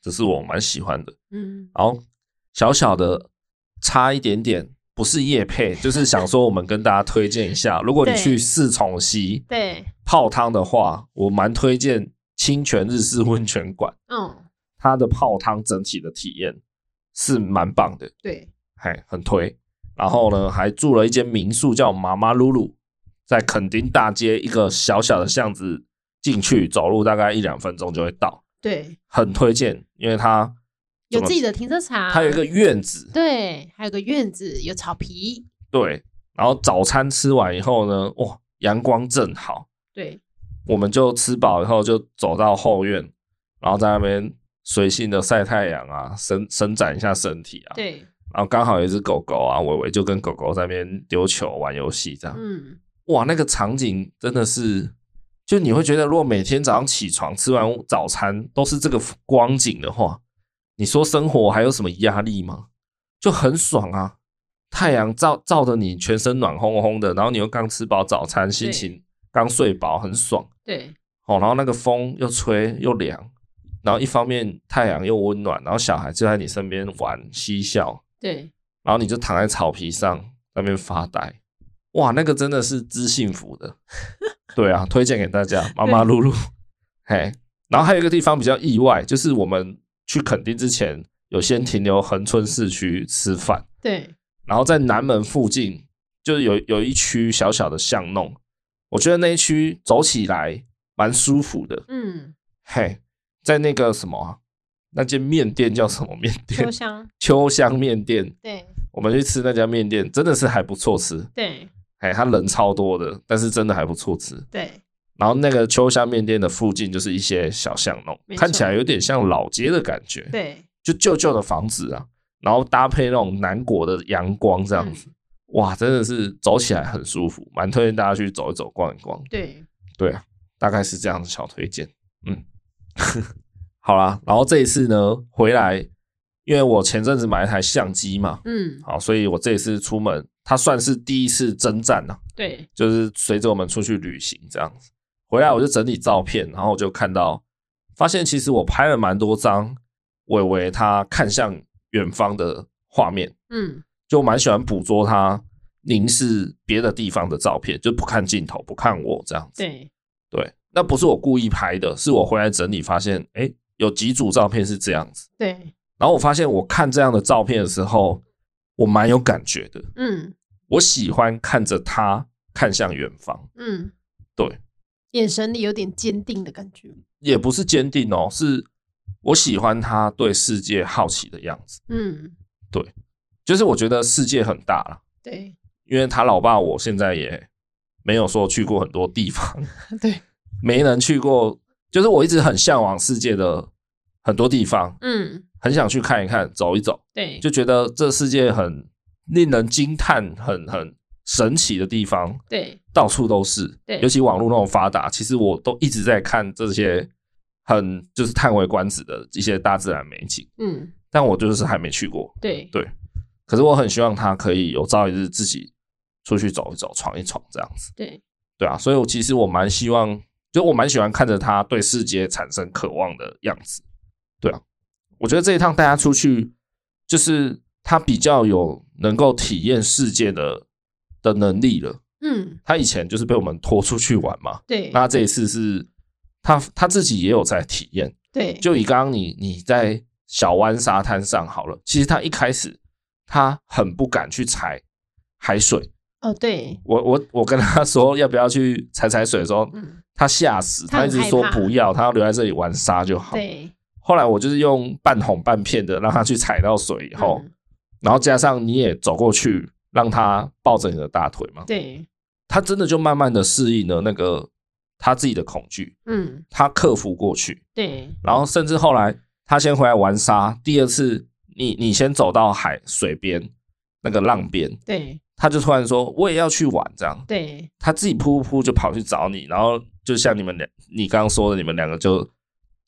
B: 这是我蛮喜欢的，
C: 嗯，
B: 然后小小的差一点点。不是夜配，就是想说我们跟大家推荐一下，如果你去四重溪
C: 对
B: 泡汤的话，我蛮推荐清泉日式温泉馆。
C: 嗯，
B: 它的泡汤整体的体验是蛮棒的，
C: 对，
B: 嘿，很推。然后呢，还住了一间民宿叫妈妈露露，在垦丁大街一个小小的巷子进去，走路大概一两分钟就会到。
C: 对，
B: 很推荐，因为它。
C: 有自己的停车场，
B: 它有一个院子，
C: 对，还有个院子，有草皮，
B: 对。然后早餐吃完以后呢，哇，阳光正好，
C: 对，
B: 我们就吃饱以后就走到后院，然后在那边随性的晒太阳啊，伸伸展一下身体啊，
C: 对。
B: 然后刚好有一只狗狗啊，伟伟就跟狗狗在那边丢球玩游戏，这样，
C: 嗯，
B: 哇，那个场景真的是，就你会觉得，如果每天早上起床吃完早餐都是这个光景的话。你说生活还有什么压力吗？就很爽啊！太阳照照着你，全身暖烘烘的，然后你又刚吃饱早餐，心情刚睡饱，很爽。
C: 对，
B: 哦，然后那个风又吹又凉，然后一方面太阳又温暖，然后小孩就在你身边玩嬉笑。
C: 对，
B: 然后你就躺在草皮上那边发呆，哇，那个真的是知幸福的。对啊，推荐给大家，妈妈露露。嘿，然后还有一个地方比较意外，就是我们。去垦丁之前，有先停留恒春市区吃饭，
C: 对，
B: 然后在南门附近，就是有有一区小小的巷弄，我觉得那一区走起来蛮舒服的，
C: 嗯，
B: 嘿，在那个什么、啊，那间面店叫什么面店？
C: 秋香，
B: 秋香面店，
C: 对，
B: 我们去吃那家面店，真的是还不错吃，
C: 对，
B: 嘿，他人超多的，但是真的还不错吃，
C: 对。
B: 然后那个秋香面店的附近就是一些小巷弄，看起来有点像老街的感觉。
C: 对，
B: 就旧旧的房子啊，然后搭配那种南国的阳光这样子，嗯、哇，真的是走起来很舒服，蛮推荐大家去走一走、逛一逛。
C: 对，
B: 对啊，大概是这样的小推荐。嗯，好啦，然后这一次呢回来，因为我前阵子买一台相机嘛，
C: 嗯，
B: 好，所以我这一次出门，它算是第一次征战了。
C: 对，
B: 就是随着我们出去旅行这样子。回来我就整理照片，然后我就看到，发现其实我拍了蛮多张伟伟他看向远方的画面，
C: 嗯，
B: 就蛮喜欢捕捉他凝视别的地方的照片，就不看镜头，不看我这样子。
C: 对，
B: 对，那不是我故意拍的，是我回来整理发现，哎，有几组照片是这样子。
C: 对，
B: 然后我发现我看这样的照片的时候，我蛮有感觉的。
C: 嗯，
B: 我喜欢看着他看向远方。
C: 嗯，
B: 对。
C: 眼神里有点坚定的感觉，
B: 也不是坚定哦，是我喜欢他对世界好奇的样子。
C: 嗯，
B: 对，就是我觉得世界很大了。
C: 对，
B: 因为他老爸，我现在也没有说去过很多地方，
C: 对，
B: 没能去过，就是我一直很向往世界的很多地方，
C: 嗯，
B: 很想去看一看，走一走，
C: 对，
B: 就觉得这世界很令人惊叹，很很。神奇的地方，
C: 对，
B: 到处都是，
C: 对，
B: 尤其网络那么发达，其实我都一直在看这些很就是叹为观止的一些大自然美景，
C: 嗯，
B: 但我就是还没去过，
C: 对。
B: 对，可是我很希望他可以有朝一日自己出去走一走，闯一闯这样子，
C: 对，
B: 对啊，所以我其实我蛮希望，就我蛮喜欢看着他对世界产生渴望的样子，对啊，我觉得这一趟带他出去，就是他比较有能够体验世界的。的能力了，
C: 嗯，
B: 他以前就是被我们拖出去玩嘛，
C: 对，
B: 那这一次是他他自己也有在体验。
C: 对，
B: 就以刚刚你你在小湾沙滩上好了，其实他一开始他很不敢去踩海水。
C: 哦，对，
B: 我我我跟他说要不要去踩踩水的时候，
C: 嗯，
B: 他吓死，他一直说不要，他要留在这里玩沙就好。
C: 对，
B: 后来我就是用半哄半骗的让他去踩到水以后，
C: 嗯，
B: 然后加上你也走过去让他抱着你的大腿嘛，
C: 对，
B: 他真的就慢慢的适应了那个他自己的恐惧，
C: 嗯，
B: 他克服过去，
C: 对，
B: 然后甚至后来他先回来玩沙，第二次你你先走到海水边那个浪边，
C: 对。
B: 他就突然说：“我也要去玩。”这样，
C: 对，
B: 他自己噗噗噗就跑去找你，然后就像你们两，你刚刚说的，你们两个就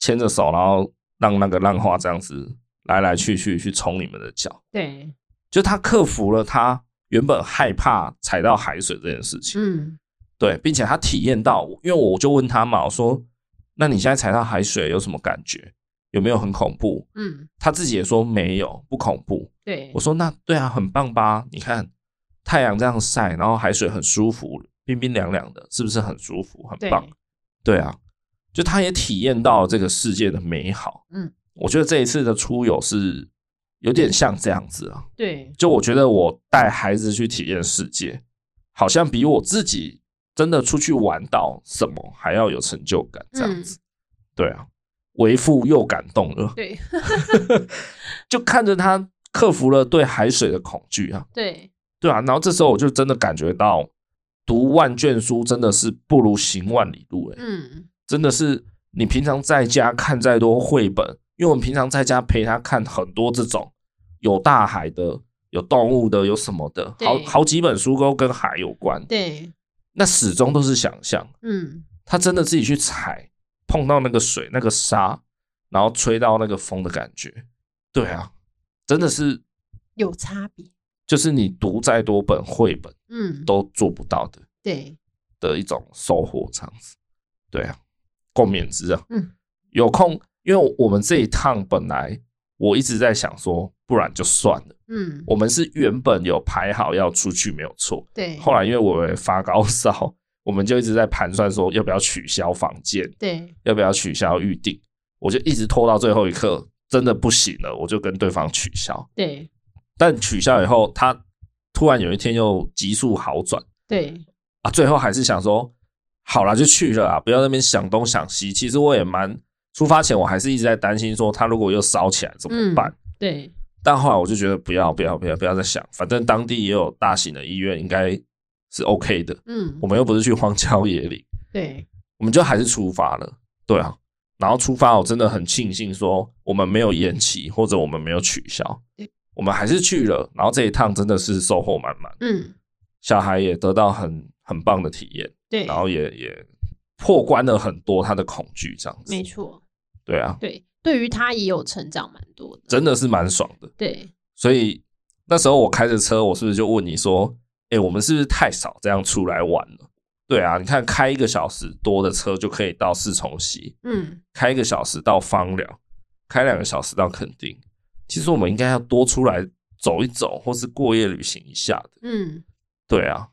B: 牵着手，然后让那个浪花这样子来来去去去冲你们的脚。
C: 对，
B: 就他克服了他原本害怕踩到海水这件事情。
C: 嗯，
B: 对，并且他体验到，因为我就问他嘛，我说：“那你现在踩到海水有什么感觉？有没有很恐怖？”
C: 嗯，
B: 他自己也说没有，不恐怖。
C: 对，
B: 我说：“那对啊，很棒吧？你看。”太阳这样晒，然后海水很舒服，冰冰凉凉的，是不是很舒服，很棒？对，对啊，就他也体验到这个世界的美好。
C: 嗯，
B: 我觉得这一次的出游是有点像这样子啊。
C: 对，
B: 就我觉得我带孩子去体验世界，好像比我自己真的出去玩到什么还要有成就感。这样子，嗯、对啊，为父又感动了。
C: 对，
B: 就看着他克服了对海水的恐惧啊。
C: 对。
B: 对啊，然后这时候我就真的感觉到，读万卷书真的是不如行万里路哎。
C: 嗯，
B: 真的是你平常在家看再多绘本，因为我们平常在家陪他看很多这种有大海的、有动物的、有什么的，好好几本书都跟海有关。
C: 对，
B: 那始终都是想象。
C: 嗯，
B: 他真的自己去踩，碰到那个水、那个沙，然后吹到那个风的感觉。对啊，真的是
C: 有差别。
B: 就是你读再多本绘本，
C: 嗯，
B: 都做不到的，
C: 对
B: 的一种收获，这样子，对啊，共勉之啊，
C: 嗯，
B: 有空，因为我们这一趟本来我一直在想说，不然就算了，
C: 嗯，
B: 我们是原本有排好要出去，没有错，
C: 对，
B: 后来因为我发高烧，我们就一直在盘算说要不要取消房间，
C: 对，
B: 要不要取消预定，我就一直拖到最后一刻，真的不行了，我就跟对方取消，
C: 对。
B: 但取消以后，他突然有一天又急速好转。
C: 对
B: 啊，最后还是想说，好了就去了啊，不要在那边想东想西。其实我也蛮出发前，我还是一直在担心说，他如果又烧起来怎么办？
C: 嗯、对。但
B: 后来我就觉得不要不要不要不要再想，反正当地也有大型的医院，应该是 OK 的。
C: 嗯，
B: 我们又不是去荒郊野岭。
C: 对，
B: 我们就还是出发了。对啊，然后出发，我真的很庆幸说，我们没有延期，或者我们没有取消。我们还是去了，然后这一趟真的是收获满满。
C: 嗯，
B: 小孩也得到很很棒的体验，
C: 对，
B: 然后也也破关了很多他的恐惧，这样子。
C: 没错，
B: 对啊，
C: 对，对于他也有成长蛮多的，
B: 真的是蛮爽的。
C: 对，
B: 所以那时候我开着车，我是不是就问你说：“哎，我们是不是太少这样出来玩了？”对啊，你看开一个小时多的车就可以到四重溪，
C: 嗯，开
B: 一个小时到芳寮，开两个小时到垦丁。其实我们应该要多出来走一走，或是过夜旅行一下的。
C: 嗯，对
B: 啊，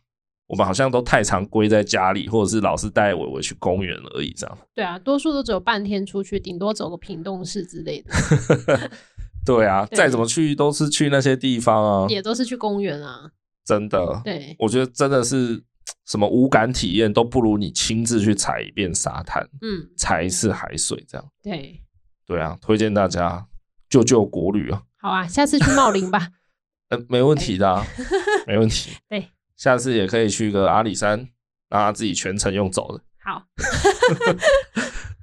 B: 我们好像都太常龟在家里，或者是老是带伟伟去公园而已，这样。
C: 对啊，多数都只有半天出去，顶多走个屏东市之类的。
B: 对啊，对，再怎么去都是去那些地方啊，
C: 也都是去公园啊。
B: 真的，
C: 对，
B: 我觉得真的是什么无感体验都不如你亲自去踩一遍沙滩，
C: 嗯，
B: 踩一次海水，这样。
C: 对，
B: 对啊，推荐大家。救救国旅啊！
C: 好啊，下次去茂林吧。
B: 呃，没问题的、啊，没问题。
C: 对，
B: 下次也可以去个阿里山，让他自己全程用走的。
C: 好。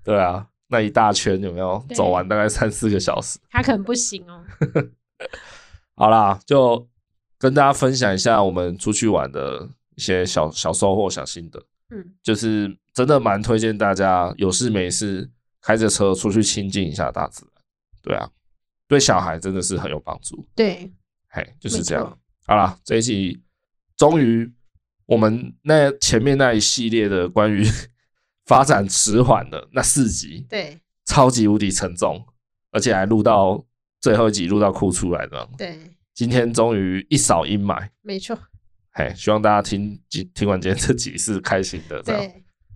B: 对啊，那一大圈有没有走完？大概三四个小时。
C: 他可能不行哦。
B: 好啦，就跟大家分享一下我们出去玩的一些小小收获、小心得。
C: 嗯，
B: 就是真的蛮推荐大家有事没事开着车出去亲近一下大自然。对啊。对小孩真的是很有帮助。
C: 对，
B: 嘿，就是这样。好啦，这一集终于我们那前面那一系列的关于 发展迟缓的那四集，
C: 对，
B: 超级无敌沉重，而且还录到最后一集录到哭出来的。
C: 对，
B: 今天终于一扫阴霾。
C: 没错。
B: 嘿，希望大家听听完今天这集是开心的，这样。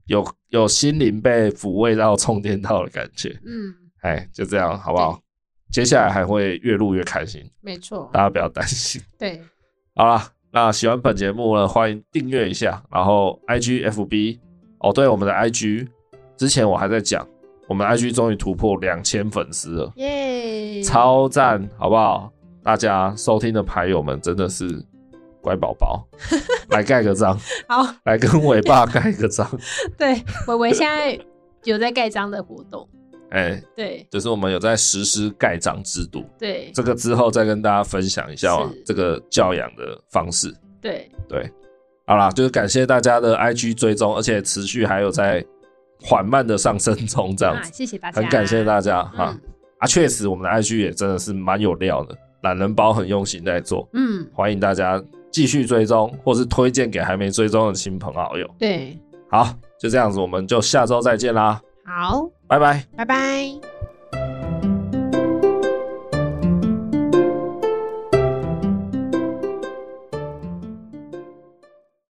B: 有有心灵被抚慰到、充电到的感觉。
C: 嗯，
B: 哎，就这样好不好？接下来还会越录越开心，
C: 没错，
B: 大家不要担心。
C: 对，
B: 好啦，那喜欢本节目呢，欢迎订阅一下，然后 IG FB 哦，对，我们的 IG 之前我还在讲，我们 IG 终于突破两千粉丝了，
C: 耶，
B: 超赞，好不好？大家收听的牌友们真的是乖宝宝，来盖个章，
C: 好，
B: 来跟伟爸盖个章。
C: 对，伟伟现在有在盖章的活动。
B: 哎、欸，
C: 对，
B: 就是我们有在实施盖章制度，
C: 对，
B: 这个之后再跟大家分享一下这个教养的方式，
C: 对。
B: 对，好啦，就是感谢大家的 IG 追踪，而且持续还有在缓慢的上升中，这样子、啊，
C: 谢谢大家，
B: 很感谢大家哈、
C: 嗯、
B: 啊，确实我们的 IG 也真的是蛮有料的，懒人包很用心在做，
C: 嗯，
B: 欢迎大家继续追踪，或是推荐给还没追踪的亲朋好友，
C: 对，
B: 好，就这样子，我们就下周再见啦。
C: 好，
B: 拜拜，
C: 拜拜。